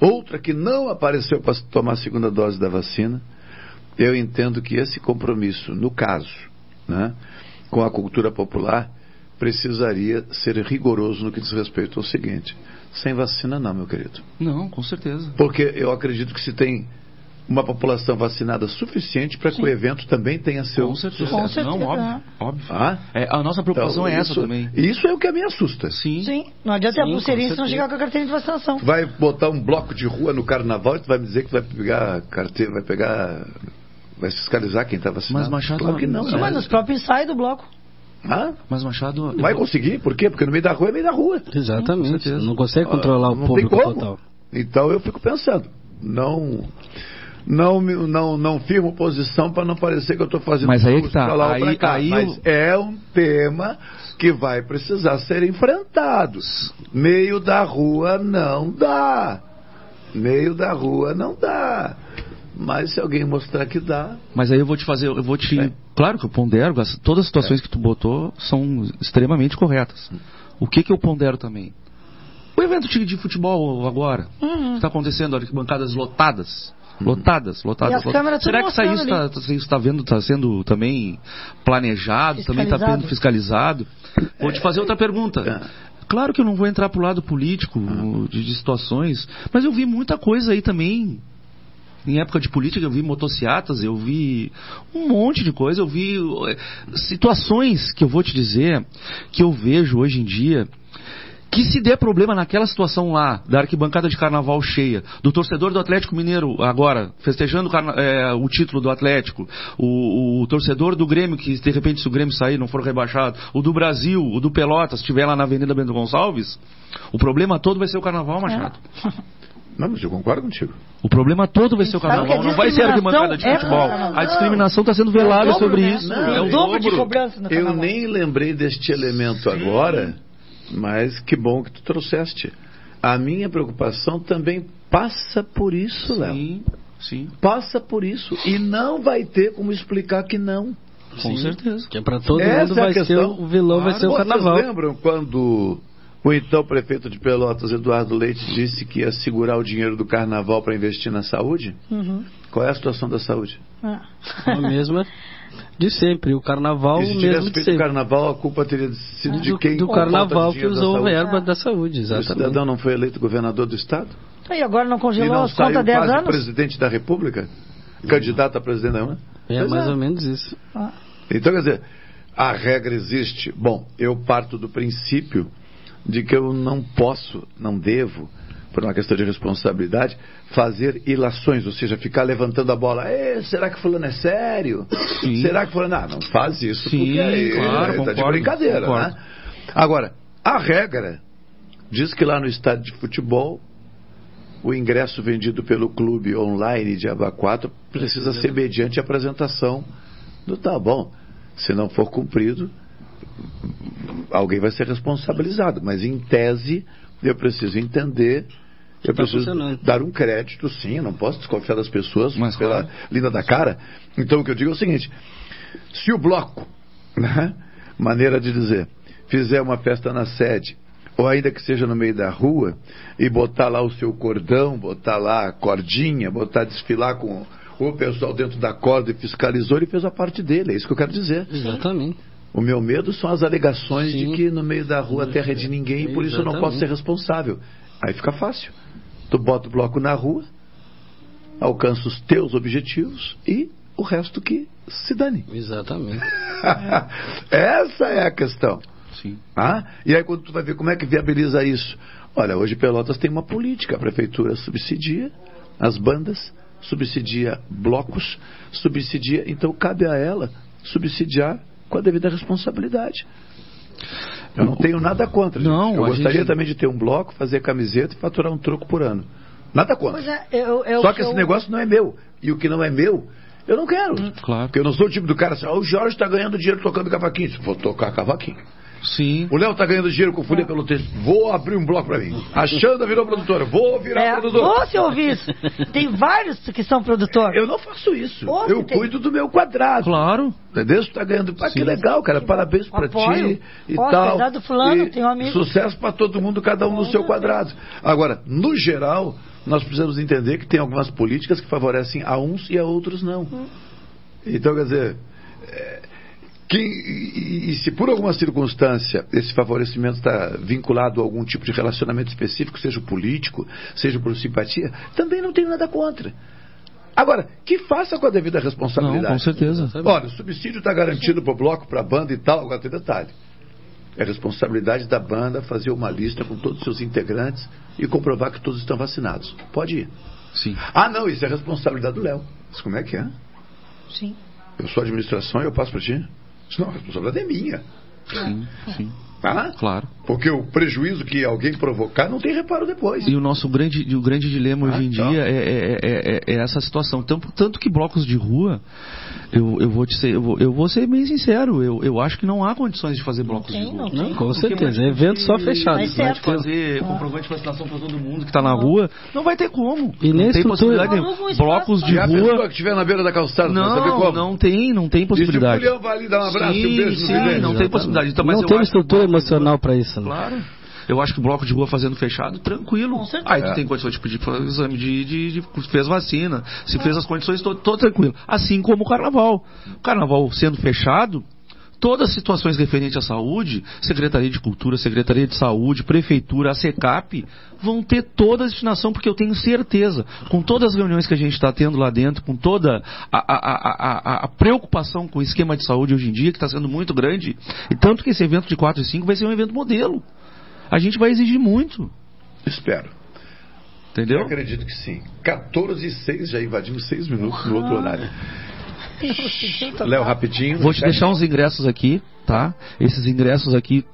outra que não apareceu para tomar a segunda dose da vacina, eu entendo que esse compromisso, no caso, né, com a cultura popular, precisaria ser rigoroso no que diz respeito ao seguinte: sem vacina, não, meu querido. Não, com certeza. Porque eu acredito que se tem uma população vacinada suficiente para que o evento também tenha seu com certeza. sucesso. Com certeza. Não, óbvio. óbvio. Ah? É, a nossa preocupação Então, é essa isso- também. Isso é o que me assusta. Sim. Sim, não adianta ter a Sim, pulseirinha se não chegar com a carteirinha de vacinação. Tu vai botar um bloco de rua no carnaval e tu vai me dizer que vai pegar carteira, vai pegar. Vai fiscalizar quem está vacinado. Mas, Machado, claro que não. Sim, né? mas nos próprios ensaios do bloco. Hã? Mas Machado. Vai conseguir? Por quê? Porque no meio da rua é meio da rua. Exatamente. Não consegue controlar Ah, o não público tem como. total. Então eu fico pensando, não não não não firmo posição para não parecer que eu estou fazendo Mas aí que curso tá. lá Aí- cá, aí mas eu- é um tema que vai precisar ser enfrentado. Meio da rua não dá. Meio da rua não dá. Mas se alguém mostrar que dá, Mas aí eu vou te fazer, eu vou te. Claro que eu pondero, as- todas as situações que tu botou são extremamente corretas. O que que eu pondero também? O evento de, futebol agora, Uhum. está acontecendo, arquibancadas lotadas. Lotadas, lotadas. As lotadas. câmeras tudo Será que isso está, isso está vendo, está sendo também planejado, também está sendo fiscalizado? Vou te fazer outra pergunta. É. Claro que eu não vou entrar pro lado político de, de situações, mas eu vi muita coisa aí também em época de política eu vi motocicletas, eu vi um monte de coisa, eu vi eh, situações que eu vou te dizer que eu vejo hoje em dia que se der problema naquela situação lá, da arquibancada de carnaval cheia, do torcedor do Atlético Mineiro agora, festejando eh, o título do Atlético, o, o torcedor do Grêmio, que de repente se o Grêmio sair, não for rebaixado, o do Brasil, o do Pelotas, estiver lá na Avenida Bento Gonçalves, o problema todo vai ser o carnaval, Machado. não, mas eu concordo contigo. O problema todo vai ser o carnaval, não vai ser a arquibancada de futebol. é carnaval. A discriminação está sendo velada É dobro, sobre né? isso. Não, é o o dobro de cobrança no Eu carnaval. nem lembrei deste elemento agora, mas que bom que tu trouxeste. A minha preocupação também passa por isso, Léo. Sim, sim. Passa por isso. E não vai ter como explicar que não. Com Sim. certeza. Que é pra todo Essa mundo é vai ser questão. o vilão, vai ser o Vocês carnaval. lembram quando o então prefeito de Pelotas, Eduardo Leite, disse que ia segurar o dinheiro do carnaval para investir na saúde? Uhum. Qual é a situação da saúde? Ah. A mesma de sempre. O carnaval, E se o tivesse mesmo de feito o sempre. carnaval, a culpa teria sido de Do, quem? do Com a falta de carnaval que usou saúde? verba da saúde, O exatamente. cidadão não foi eleito governador do estado? E agora não congelou não as contas saiu 10 quase anos? presidente da república? Candidato a presidente da República? É Pois mais é. ou menos isso. Ah. Então, quer dizer, a regra existe. Bom, eu parto do princípio de que eu não posso, não devo, por uma questão de responsabilidade, fazer ilações, ou seja, ficar levantando a bola. "Ê, será que fulano é sério? Sim. Será que fulano... Não, não faz isso, Sim, porque aí claro, tá de brincadeira, concordo. né? Agora, a regra diz que lá no estádio de futebol o ingresso vendido pelo clube online de Aba 4 precisa ser mediante apresentação do tá bom. Se não for cumprido, alguém vai ser responsabilizado. Mas em tese, eu preciso entender, eu tá preciso dar um crédito, sim, eu não posso desconfiar das pessoas Mas, pela claro. linda da cara. Então o que eu digo é o seguinte: se o bloco, né, maneira de dizer, fizer uma festa na sede, ou ainda que seja no meio da rua, e botar lá o seu cordão, botar lá a cordinha, botar desfilar com o pessoal dentro da corda e fiscalizou, ele fez a parte dele, é isso que eu quero dizer. Exatamente. O meu medo são as alegações Sim. de que no meio da rua a terra é de ninguém e por isso eu não posso ser responsável. Aí fica fácil. Tu bota o bloco na rua, alcança os teus objetivos e o resto que se dane. Exatamente. Essa é a questão. Sim. Ah? E aí quando tu vai ver como é que viabiliza isso? Olha, hoje Pelotas tem uma política, a prefeitura subsidia as bandas subsidia blocos, subsidia, então cabe a ela subsidiar com a devida responsabilidade. Eu não tenho nada contra. Não, eu gostaria gente- também de ter um bloco, fazer camiseta e faturar um troco por ano. Nada contra. É, eu, eu, Só que eu- esse negócio não é meu. E o que não é meu, eu não quero. Claro. Porque eu não sou o tipo do cara assim, "Ah, o Jorge está ganhando dinheiro tocando cavaquinho. Se for tocar cavaquinho. Sim. O Léo está ganhando dinheiro com folia pelo texto. Vou abrir um bloco para mim. A Xanda virou produtora. Vou virar É, produtor. você ouvir isso. Tem vários que são produtores. Eu não faço isso. Ô, eu tem- cuido do meu quadrado. Claro. Entendeu? Você tá ganhando. Ah, que legal, cara. Parabéns pra Apoio. ti e Ó, tal. cuidado do fulano, E tem um amigo. Sucesso pra todo mundo, cada um no seu quadrado. Agora, no geral, nós precisamos entender que tem algumas políticas que favorecem a uns e a outros não. Hum. Então, quer dizer. é, quem- e, e se por alguma circunstância esse favorecimento está vinculado a algum tipo de relacionamento específico, seja político, seja por simpatia, também não tenho nada contra. Agora, que faça com a devida responsabilidade. Não, com certeza. Olha, o subsídio está garantido para o bloco, para a banda e tal. Agora tem detalhe. É responsabilidade da banda fazer uma lista com todos os seus integrantes e comprovar que todos estão vacinados. Pode ir. Sim. Ah, não, isso é responsabilidade do Léo. Mas como é que é? Sim. Eu sou administração e eu passo para ti? Não, a responsabilidade é minha. Sim, sim. Tá? Claro. Porque o prejuízo que alguém provocar não tem reparo depois. E o nosso grande, o grande dilema hoje em então. dia é, é- é- é- é essa situação. Tanto, tanto que blocos de rua, eu, eu vou te ser, eu vou, eu vou ser bem sincero, eu, eu acho que não há condições de fazer blocos de tem, rua. não tem. Não, com Porque certeza. É evento só fechado. Mas Vai fazer comprovante de vacinação para todo mundo que está na rua, não vai ter como. E nem não tem possibilidade um espaço Blocos de E a rua. pessoa que estiver na beira da calçada, não saber Não, como. não tem, não tem E se o possibilidade. Julião vai ali dar um abraço e um Sim, beijo no sim, vidente? não tem possibilidade. Então, mas Não eu tem estrutura de emocional para isso. Né? Claro. Eu acho que o bloco de rua fazendo fechado, tranquilo. Com certeza. Aí tu É. tem condições de pedir fazer exame de, de, de- fez vacina, se fez as condições, tô, tô tranquilo. Assim como o carnaval. O carnaval sendo fechado, todas as situações referentes à saúde, Secretaria de Cultura, Secretaria de Saúde, Prefeitura, a SECAP, vão ter toda a destinação, porque eu tenho certeza, com todas as reuniões que a gente está tendo lá dentro, com toda a, a- a- a- preocupação com o esquema de saúde hoje em dia, que está sendo muito grande, e tanto que esse evento de 4 e 5 vai ser um evento modelo. A gente vai exigir muito, Espero. entendeu? Eu acredito que sim. 14 e 6, já invadimos 6 minutos no outro horário. Léo, rapidinho. Vou te deixar uns ingressos aqui, tá? Esses ingressos aqui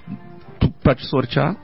tu- pra te sortear,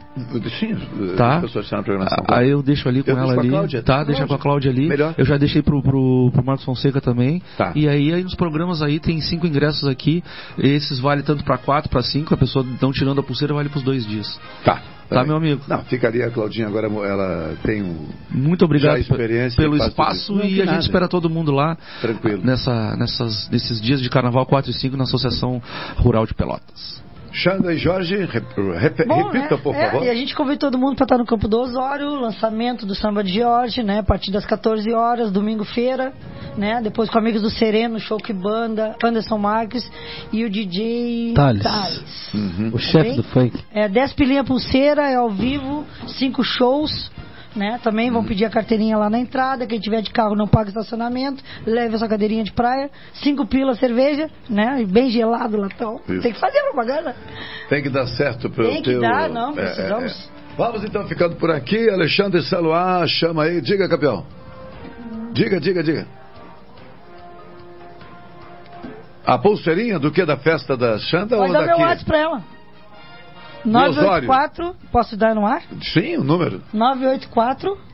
Sim, tá? está na programação. Aí eu deixo ali com Eu ela com ali, Cláudia. tá? Deixa com a Cláudia ali. Melhor. Eu já deixei pro, pro, pro Marcos Fonseca também. Tá. E aí, aí nos programas aí tem cinco ingressos aqui. Esses vale tanto pra quatro, pra cinco. A pessoa não tirando a pulseira vale pros dois dias. Tá. Tá, meu amigo? Não, ficaria a Claudinha agora, ela tem um. Muito obrigado Já experiência pelo espaço. Não, e a nada. gente espera todo mundo lá Tranquilo. nessa, nessas, nesses dias de carnaval 4 e 5 na Associação Rural de Pelotas. Xanda e Jorge, rep- rep- Bom, repita, né? por É, favor. e a gente convida todo mundo para estar no Campo do Osório, lançamento do Samba de Jorge, né? A partir das 14 horas, domingo-feira, né? Depois com amigos do Sereno, Show que Banda, Anderson Marques e o DJ Thales. Uhum. O chefe Ok? do funk. É 10 pilinha pulseira, é ao vivo, cinco shows, né? Também vão pedir a carteirinha lá na entrada, quem tiver de carro não paga estacionamento, leve a sua cadeirinha de praia, cinco pila cerveja, né? E Bem gelado latão. Isso. Tem que fazer propaganda. Tem que dar certo para Tem o que teu... dar, não, É, precisamos. é, é. Vamos então ficando por aqui. Alexandre Saluá, chama aí. Diga, campeão. Diga, diga, diga. A pulseirinha do que? Da festa da Xanda Pode ou dar meu daqui? WhatsApp pra ela. Osório. 984, posso dar no ar? Sim, o número. 984.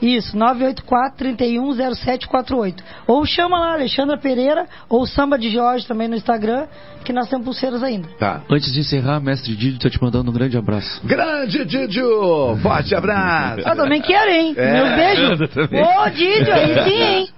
Isso, 984-310748. Ou chama lá, Alexandra Pereira, ou Samba de Jorge também no Instagram, que nós temos pulseiras ainda. Tá. Antes de encerrar, mestre Didi, tô te mandando um grande abraço. Grande Didio! Forte abraço! Ah, também quero, hein? É. Meu beijo. Manda também. Ô, Didio, aí sim, hein?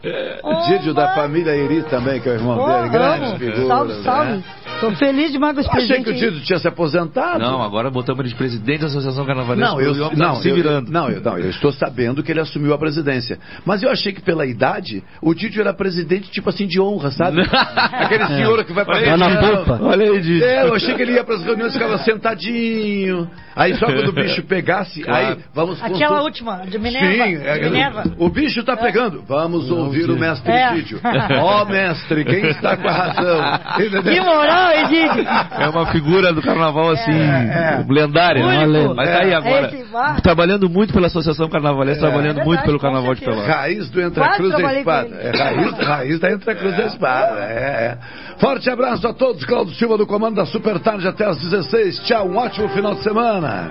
Ô, Didio da família Iri também, que é o irmão Ô, dele. Grande amo. figura. Salve, salve. né? Tô feliz demais com esse Achei presente que o. Didio tinha se aposentado. Não, agora botamos ele de presidente da Associação Carnavalesca. Não, eu, o homem não, tá se eu- virando. não, eu, não, eu estou sabendo que ele assumiu a presidência. Mas eu achei que pela idade, o Didio era presidente, tipo assim, de honra, sabe? Aquele senhor que vai pra Olha na polpa. Olha aí, Didi. É, eu achei que ele ia pras reuniões e ficava sentadinho. Aí só quando o bicho pegasse, Claro. aí vamos Aquela consul- última, de Minerva. Sim, é, Minerva. o bicho tá pegando. Vamos ouvir o mestre É. Didio. Ó, mestre, quem está com a razão? Que moral, Egídio. É uma figura do carnaval assim, É, lendária. né? Único. Mas tá aí É. agora. Trabalhando muito pela Associação Carnavalesca, trabalhando É muito verdade, pelo Carnaval de. Pelotas. Raiz do Entre a Cruz Espada. É raiz, raiz da Entre a Cruz da Espada. É, é. Forte abraço a todos. Claudio Silva do comando da Super Tarde até às 16. Tchau, um ótimo final de semana.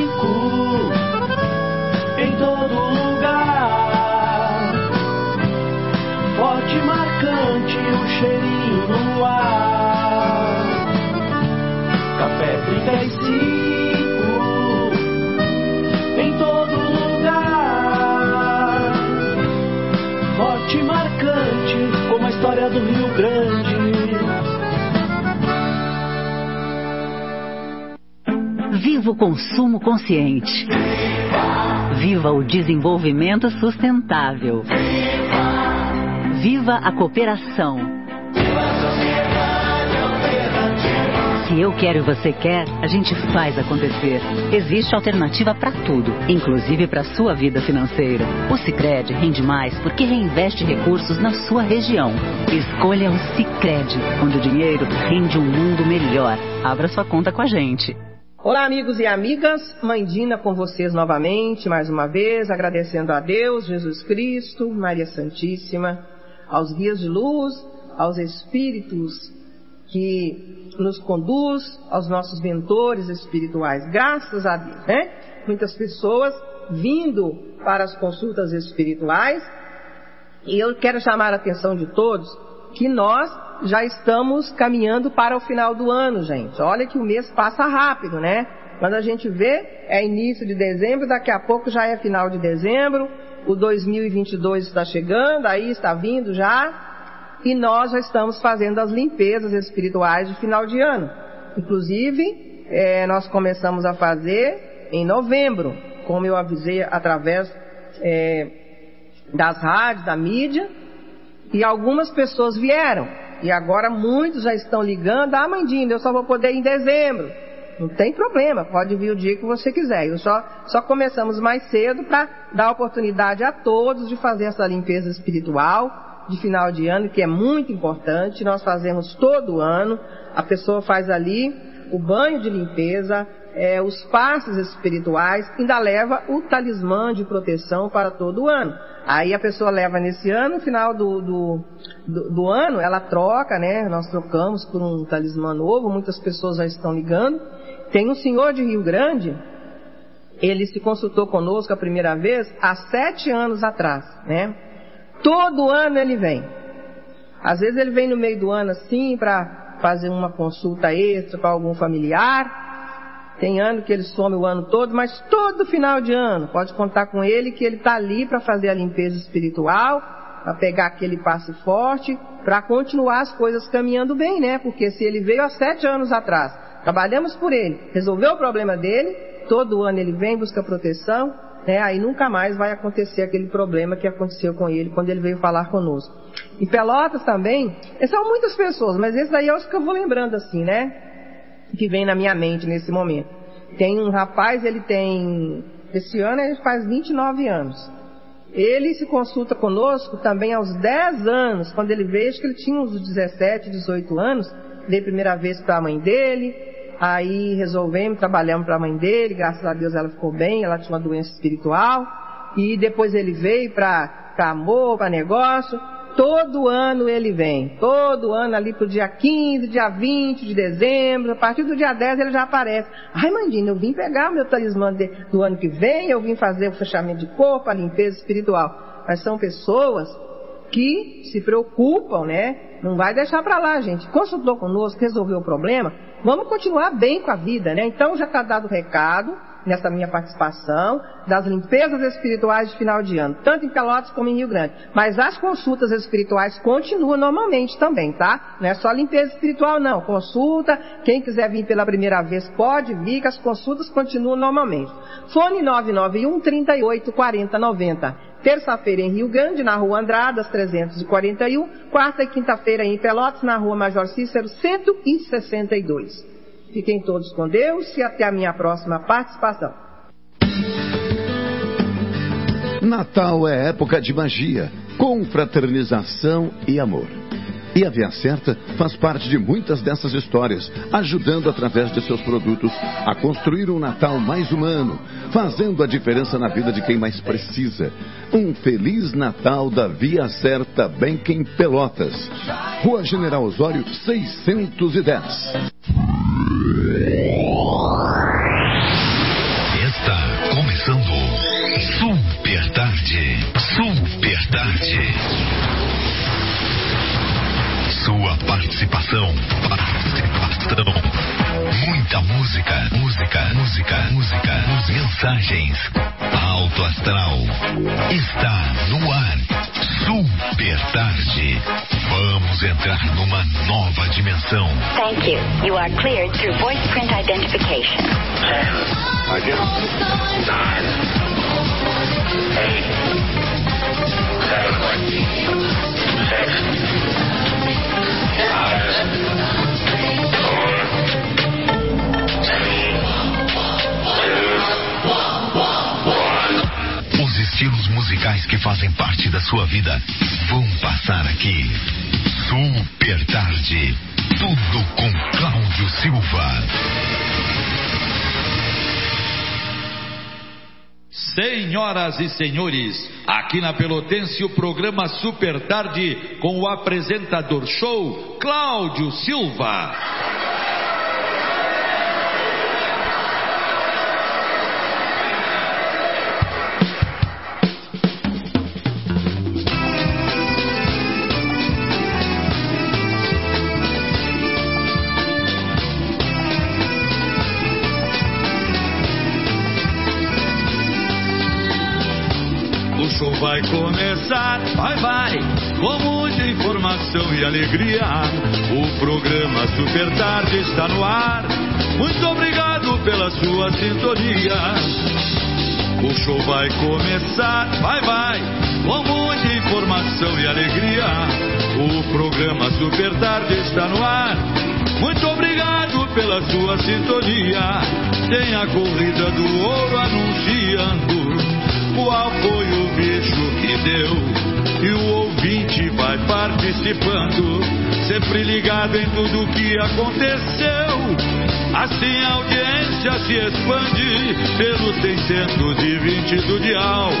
história do Rio Grande. Viva o consumo consciente. Viva o desenvolvimento sustentável. Viva a cooperação. Se eu quero e você quer, a gente faz acontecer. Existe alternativa para tudo, inclusive para sua vida financeira. O Sicredi rende mais porque reinveste recursos na sua região. Escolha o Sicredi, onde o dinheiro rende um mundo melhor. Abra sua conta com a gente. Olá, amigos e amigas. Mãe Dina com vocês novamente, mais uma vez, agradecendo a Deus, Jesus Cristo, Maria Santíssima, aos guias de luz, aos espíritos que nos conduz, aos nossos mentores espirituais. Graças a Deus, né? Muitas pessoas vindo para as consultas espirituais. E eu quero chamar a atenção de todos que nós já estamos caminhando para o final do ano, gente. Olha que o mês passa rápido, né? Quando a gente vê, é início de dezembro, daqui a pouco já é final de dezembro, o 2022 está chegando, aí está vindo já, e nós já estamos fazendo as limpezas espirituais de final de ano. Inclusive, eh, nós começamos a fazer em novembro, como eu avisei através eh, das rádios, da mídia, e algumas pessoas vieram. E agora muitos já estão ligando, ah, Mandinha, eu só vou poder em dezembro. Não tem problema, pode vir o dia que você quiser. Eu só, só começamos mais cedo para dar oportunidade a todos de fazer essa limpeza espiritual de final de ano, que é muito importante. Nós fazemos todo ano. A pessoa faz ali o banho de limpeza, é, os passos espirituais, ainda leva o talismã de proteção para todo o ano. Aí a pessoa leva nesse ano, no final do, do, do, do ano, ela troca, né? Nós trocamos por um talismã novo, muitas pessoas já estão ligando. Tem um senhor de Rio Grande, ele se consultou conosco a primeira vez há sete anos atrás, né? Todo ano ele vem. Às vezes ele vem no meio do ano assim para fazer uma consulta extra para algum familiar. Tem ano que ele some o ano todo, mas todo final de ano pode contar com ele que ele está ali para fazer a limpeza espiritual, para pegar aquele passe forte, para continuar as coisas caminhando bem, né? Porque se ele veio há sete anos atrás, trabalhamos por ele, resolveu o problema dele, todo ano ele vem, busca proteção, né? Aí nunca mais vai acontecer aquele problema que aconteceu com ele quando ele veio falar conosco. Em Pelotas também, são muitas pessoas, mas esse daí é os que eu vou lembrando assim, né? Que vem na minha mente nesse momento. Tem um rapaz, ele tem, esse ano ele faz 29 anos. Ele se consulta conosco também aos 10 anos, quando ele veio, acho que ele tinha uns 17, 18 anos, veio a primeira vez para a mãe dele, Aí resolvemos, trabalhamos para a mãe dele, graças a Deus ela ficou bem, ela tinha uma doença espiritual. E depois ele veio para amor, para negócio. Todo ano ele vem. Todo ano ali pro dia 15, dia 20 de dezembro. A partir do dia 10 ele já aparece. Ai, Mandina, eu vim pegar o meu talismã de, do ano que vem, eu vim fazer o fechamento de corpo, a limpeza espiritual. Mas são pessoas que se preocupam, né? Não vai deixar para lá, gente. Consultou conosco, resolveu o problema. Vamos continuar bem com a vida, né? Então já está dado o recado nessa minha participação das limpezas espirituais de final de ano, tanto em Pelotas como em Rio Grande. Mas as consultas espirituais continuam normalmente também, tá? Não é só limpeza espiritual, não. Consulta, quem quiser vir pela primeira vez pode vir, que as consultas continuam normalmente. Fone 991 38 40 90. Terça-feira em Rio Grande, na Rua Andradas, 341. Quarta e quinta-feira em Pelotas, na Rua Major Cícero, 162. Fiquem todos com Deus e até a minha próxima participação. Natal é época de magia, confraternização e amor. E a Via Certa faz parte de muitas dessas histórias, ajudando através de seus produtos a construir um Natal mais humano, fazendo a diferença na vida de quem mais precisa. Um Feliz Natal da Via Certa Bank Pelotas. Rua General Osório 610. Mensagens. Alto Astral. Está no ar. Super Tarde. Vamos entrar numa nova dimensão. Thank you. You are cleared through voice print identification. Os Senhoras e senhores, aqui na Pelotense o programa Super Tarde com o apresentador show Cláudio Silva. Vai, vai, com muita informação e alegria. O programa Super Tarde está no ar. Muito obrigado pela sua sintonia. O show vai começar, vai, vai, com muita informação e alegria. O programa Super Tarde está no ar. Muito obrigado pela sua sintonia. Tem a corrida do ouro anunciando qual foi o bicho que deu. E o ouvinte vai participando, sempre ligado em tudo que aconteceu. Assim a audiência se expande pelos 620 do Dial.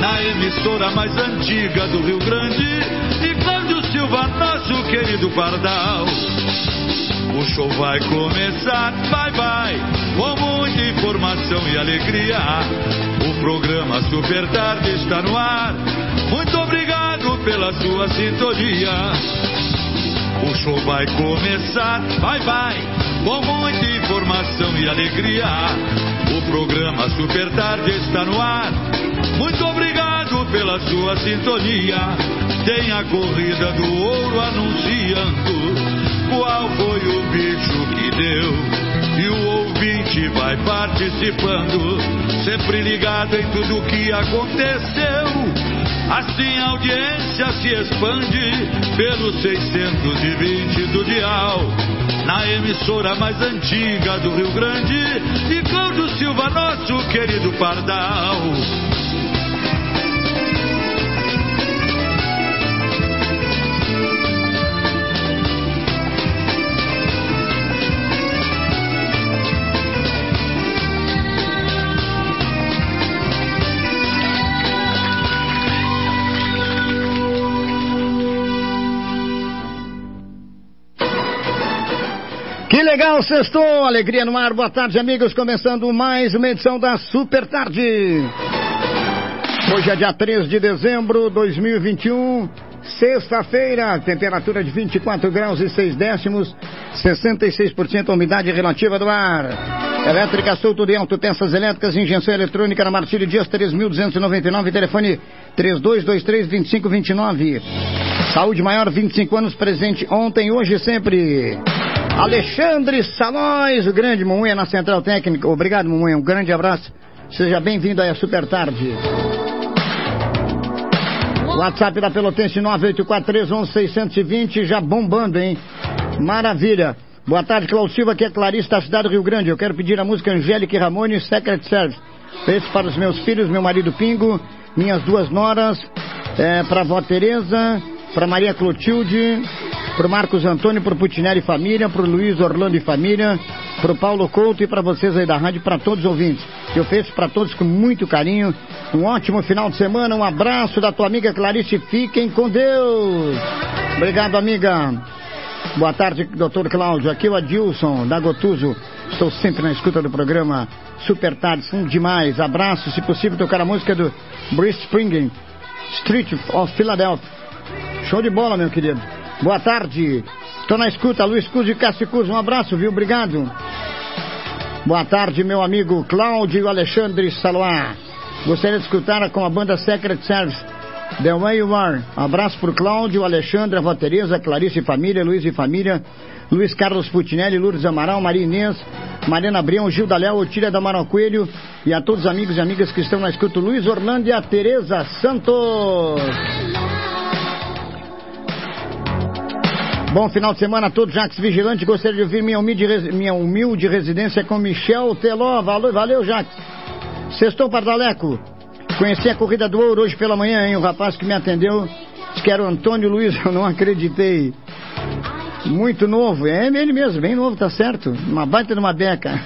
Na emissora mais antiga do Rio Grande, e Cláudio Silva, nosso querido Pardal. O show vai começar, vai, vai, com muita informação e alegria. Programa Super Tarde está no ar. Muito obrigado pela sua sintonia. O show vai começar, vai, vai, com muita informação e alegria. O programa Super Tarde está no ar. Muito obrigado pela sua sintonia. Tem a corrida do ouro anunciando qual foi o bicho que deu. E o ouvinte vai participando, sempre ligado em tudo que aconteceu. Assim a audiência se expande pelos 620 do Dial. Na emissora mais antiga do Rio Grande, e Cláudio Silva, nosso querido Pardal. Legal, sextou, alegria no ar, boa tarde amigos, começando mais uma edição da Super Tarde. Hoje é dia 3 de dezembro de 2021, sexta-feira, temperatura de 24 graus e 6 décimos, 66% umidade relativa do ar. Elétrica Souto de Autopeças Elétricas, Injeção Eletrônica na Martírio Dias 3.299, telefone 3223-2529. Saúde Maior, 25 anos, presente ontem, hoje e sempre. Alexandre Salões, o grande Mumuia na Central Técnica. Obrigado, Mumuia, um grande abraço. Seja bem-vindo aí a Super Tarde. WhatsApp da Pelotense 984311620, já bombando, hein? Maravilha. Boa tarde, Cláudio Silva, aqui é Clarice da cidade do Rio Grande. Eu quero pedir a música Angélica Ramone, Secret Service. Esse para os meus filhos, meu marido Pingo, minhas duas noras, é, para a avó Tereza, para Maria Clotilde, para Marcos Antônio, para Putinelli e família, para Luiz Orlando e família, para o Paulo Couto e para vocês aí da rádio, para todos os ouvintes. Eu fecho para todos com muito carinho. Um ótimo final de semana, um abraço da tua amiga Clarice. Fiquem com Deus. Obrigado, amiga. Boa tarde, doutor Cláudio. Aqui é o Adilson, da Gotuso. Estou sempre na escuta do programa Super Tarde, são demais. Abraço, se possível, tocar a música do Bruce Springsteen, Street of Philadelphia. Show de bola, meu querido. Boa tarde. Estou na escuta, Luiz Cus e Cássio Cus. Um abraço, viu? Obrigado. Boa tarde, meu amigo Cláudio Alexandre Saloá. Gostaria de escutar com a banda Secret Service. The Way You Are. Abraço pro Cláudio, Alexandre, Avó Tereza, Clarice e Família, Luiz e Família, Luiz Carlos Putinelli, Lourdes Amaral, Maria Inês, Mariana Brião, Gil da Léo, Otília da Coelho e a todos os amigos e amigas que estão na escuta, Luiz Orlando e a Tereza Santos. Bom final de semana a todos, Jacques Vigilante. Gostaria de ouvir minha humilde, minha humilde residência com Michel Teló. Valeu, valeu Jacques. Sextou Pardaleco. Conheci a corrida do ouro hoje pela manhã, hein? O rapaz que me atendeu que era o Antônio Luiz. Eu não acreditei. Muito novo. É ele mesmo, bem novo, tá certo. Uma baita de uma beca.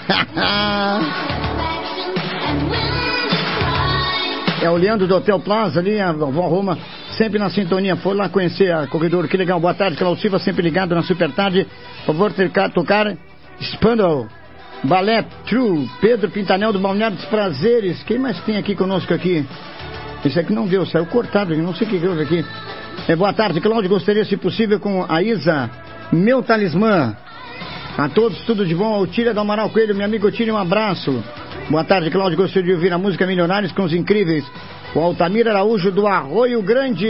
é o Leandro do Hotel Plaza ali, a vovó Roma sempre na sintonia. Foi lá conhecer a corredor. Que legal. Boa tarde, Cláudio Silva, sempre ligado na Super Tarde. Por favor, tocar, Spandau, Balé True, Pedro Pintanel do Balneário dos Prazeres. Quem mais tem aqui conosco aqui? Esse aqui não deu, saiu cortado, não sei o que houve aqui. É, boa tarde, Cláudio. Gostaria, se possível, com a Isa, meu talismã. A todos, tudo de bom. O Tira do Amaral Coelho, meu amigo Tira, um abraço. Boa tarde, Cláudio. Gostaria de ouvir a música Milionários com os Incríveis. O Altamir Araújo do Arroio Grande.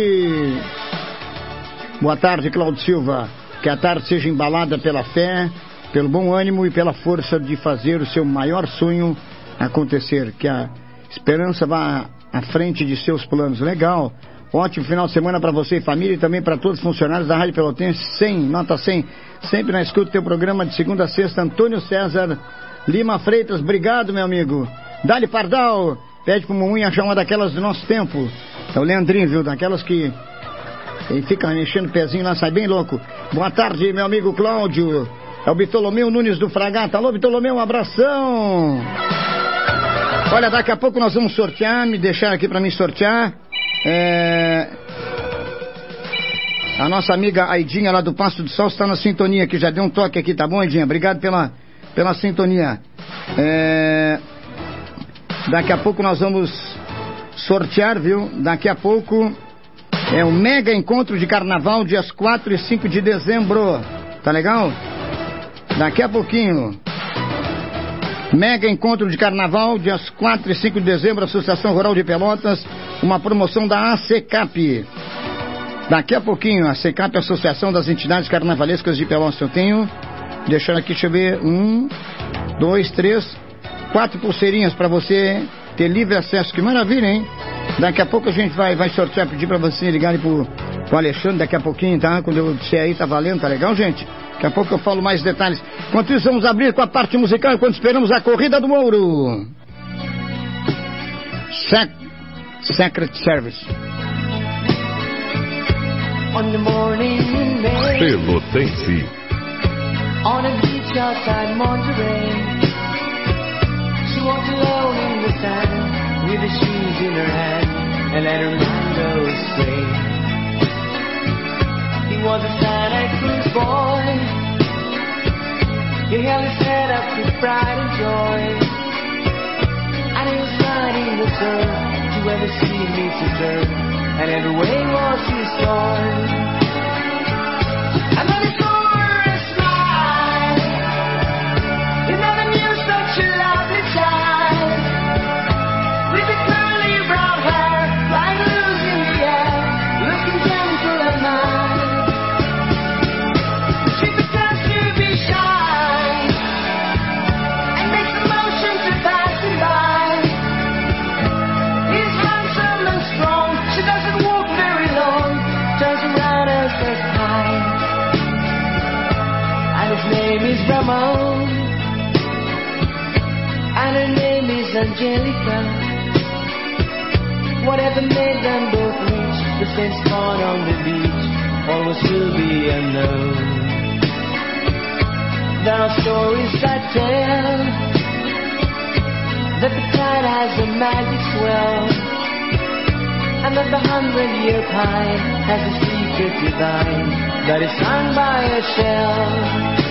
Boa tarde, Cláudio Silva. Que a tarde seja embalada pela fé, pelo bom ânimo e pela força de fazer o seu maior sonho acontecer. Que a esperança vá à frente de seus planos. Legal. Ótimo final de semana para você e família e também para todos os funcionários da Rádio Pelotense 100, nota 100. Sempre na escuta do teu programa de segunda a sexta. Antônio César Lima Freitas, obrigado, meu amigo. Dali Pardal, pede Mumunha achar uma daquelas do nosso tempo. É o Leandrinho, viu? Daquelas que ele fica mexendo o pezinho lá, sai bem louco. Boa tarde, meu amigo Cláudio. É o Bitolomeu Nunes do Fragata. Alô, Bitolomeu, um abração. Olha, daqui a pouco nós vamos sortear, me deixar aqui para mim sortear. É... A nossa amiga Aidinha lá do Passo do Sol está na sintonia aqui, já deu um toque aqui, tá bom, Aidinha? Obrigado pela, pela sintonia. É... Daqui a pouco nós vamos sortear, viu? Daqui a pouco é o mega encontro de carnaval, dias 4 e 5 de dezembro. Tá legal? Daqui a pouquinho. Mega encontro de carnaval, dias 4 e 5 de dezembro, Associação Rural de Pelotas, uma promoção da ACCAP. Daqui a pouquinho, a ACCAP, Associação das Entidades Carnavalescas de Pelotas. Eu tenho, deixando aqui, deixa eu ver, um, dois, três, quatro pulseirinhas para você ter livre acesso. Que maravilha, hein? Daqui a pouco a gente vai, vai sortear, pedir para você ligarem pro, pro Alexandre daqui a pouquinho, tá? Quando eu disser aí, tá valendo, tá legal, gente? Daqui a pouco eu falo mais detalhes. Enquanto isso, vamos abrir com a parte musical enquanto esperamos a corrida do ouro. Sec Secret Service. On the morning in May, Pelotense. on a beach outside Monterey, walked alone in the sand with her shoes in her hand and let her mind go astray. He was a Santa Cruz boy. He held his head up with pride and joy. And he was riding the turn to where the sea meets the turn, and every way was his story. Angelica. Whatever made them both reach the same spot on the beach, always will be unknown. There are stories I tell that the tide has a magic swell, and that the hundred-year pine has a secret divine that is hung by a shell.